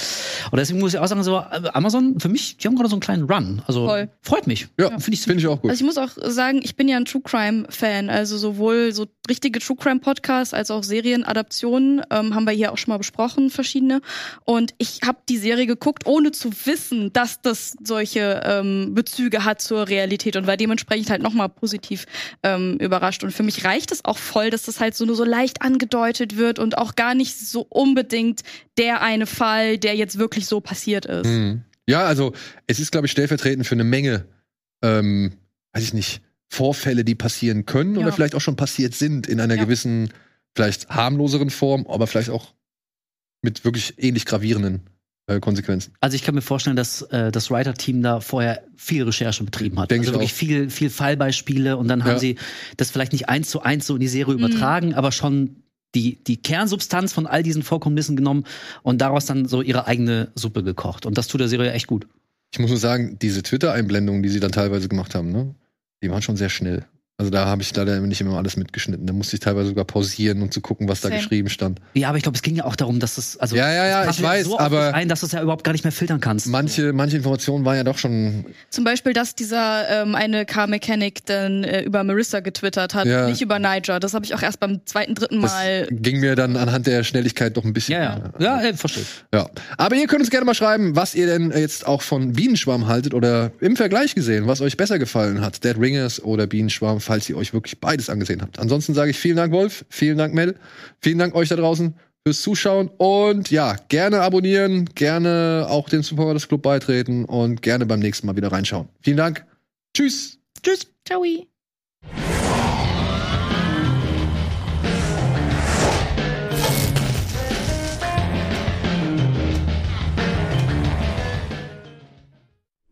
Und deswegen muss ich auch sagen, so äh, Amazon, für mich, die haben gerade so einen kleinen Run. Also Voll. freut mich. Ja, finde ich finde ich auch gut. Also ich muss auch sagen, ich bin ja ein True Crime Fan. Also sowohl so richtige True Crime Podcasts als auch Serienadaptionen ähm, haben wir hier auch schon mal besprochen, verschiedene. Und ich habe die Serie geguckt, ohne zu wissen, dass das solche ähm, Bezüge hat zur Realität und war dementsprechend halt nochmal positiv ähm, überrascht. Und für mich reicht es auch voll, dass das halt so nur so leicht angedeutet wird und auch gar nicht so unbedingt der eine Fall, der jetzt wirklich so passiert ist. Mhm. Ja, also es ist, glaube ich, stellvertretend für eine Menge, ähm, weiß ich nicht, Vorfälle, die passieren können Ja. oder vielleicht auch schon passiert sind in einer Ja. gewissen, vielleicht harmloseren Form, aber vielleicht auch mit wirklich ähnlich gravierenden äh, Konsequenzen. Also ich kann mir vorstellen, dass äh, das Writer-Team da vorher viel Recherche betrieben hat. Denk also ich wirklich auch. viel, viel Fallbeispiele und dann Ja. haben sie das vielleicht nicht eins zu eins so in die Serie Mhm. übertragen, aber schon die, die Kernsubstanz von all diesen Vorkommnissen genommen und daraus dann so ihre eigene Suppe gekocht. Und das tut der Serie echt gut. Ich muss nur sagen, diese Twitter-Einblendungen, die sie dann teilweise gemacht haben, ne, die waren schon sehr schnell. Also da habe ich leider nicht immer alles mitgeschnitten. Da musste ich teilweise sogar pausieren, um zu gucken, was da Same. geschrieben stand. Ja, aber ich glaube, es ging ja auch darum, dass es also Ja, ja, ja, ich weiß, so auf aber- ein, dass du es ja überhaupt gar nicht mehr filtern kannst. Manche, manche Informationen waren ja doch schon. Zum Beispiel, dass dieser ähm, eine Car Mechanic dann äh, über Marissa getwittert hat, Ja. nicht über Niger. Das habe ich auch erst beim zweiten, dritten Das Mal. ging mir dann anhand der Schnelligkeit doch ein bisschen. ja, ja, ja, äh, verstehe. ich. Ja. Aber ihr könnt uns gerne mal schreiben, was ihr denn jetzt auch von Bienenschwarm haltet oder im Vergleich gesehen, was euch besser gefallen hat. Dead Ringers oder Bienenschwarm, falls ihr euch wirklich beides angesehen habt. Ansonsten sage ich vielen Dank, Wolf. Vielen Dank, Mel. Vielen Dank euch da draußen fürs Zuschauen. Und ja, gerne abonnieren, gerne auch dem Super Brothers Club beitreten und gerne beim nächsten Mal wieder reinschauen. Vielen Dank. Tschüss. Tschüss. Ciao.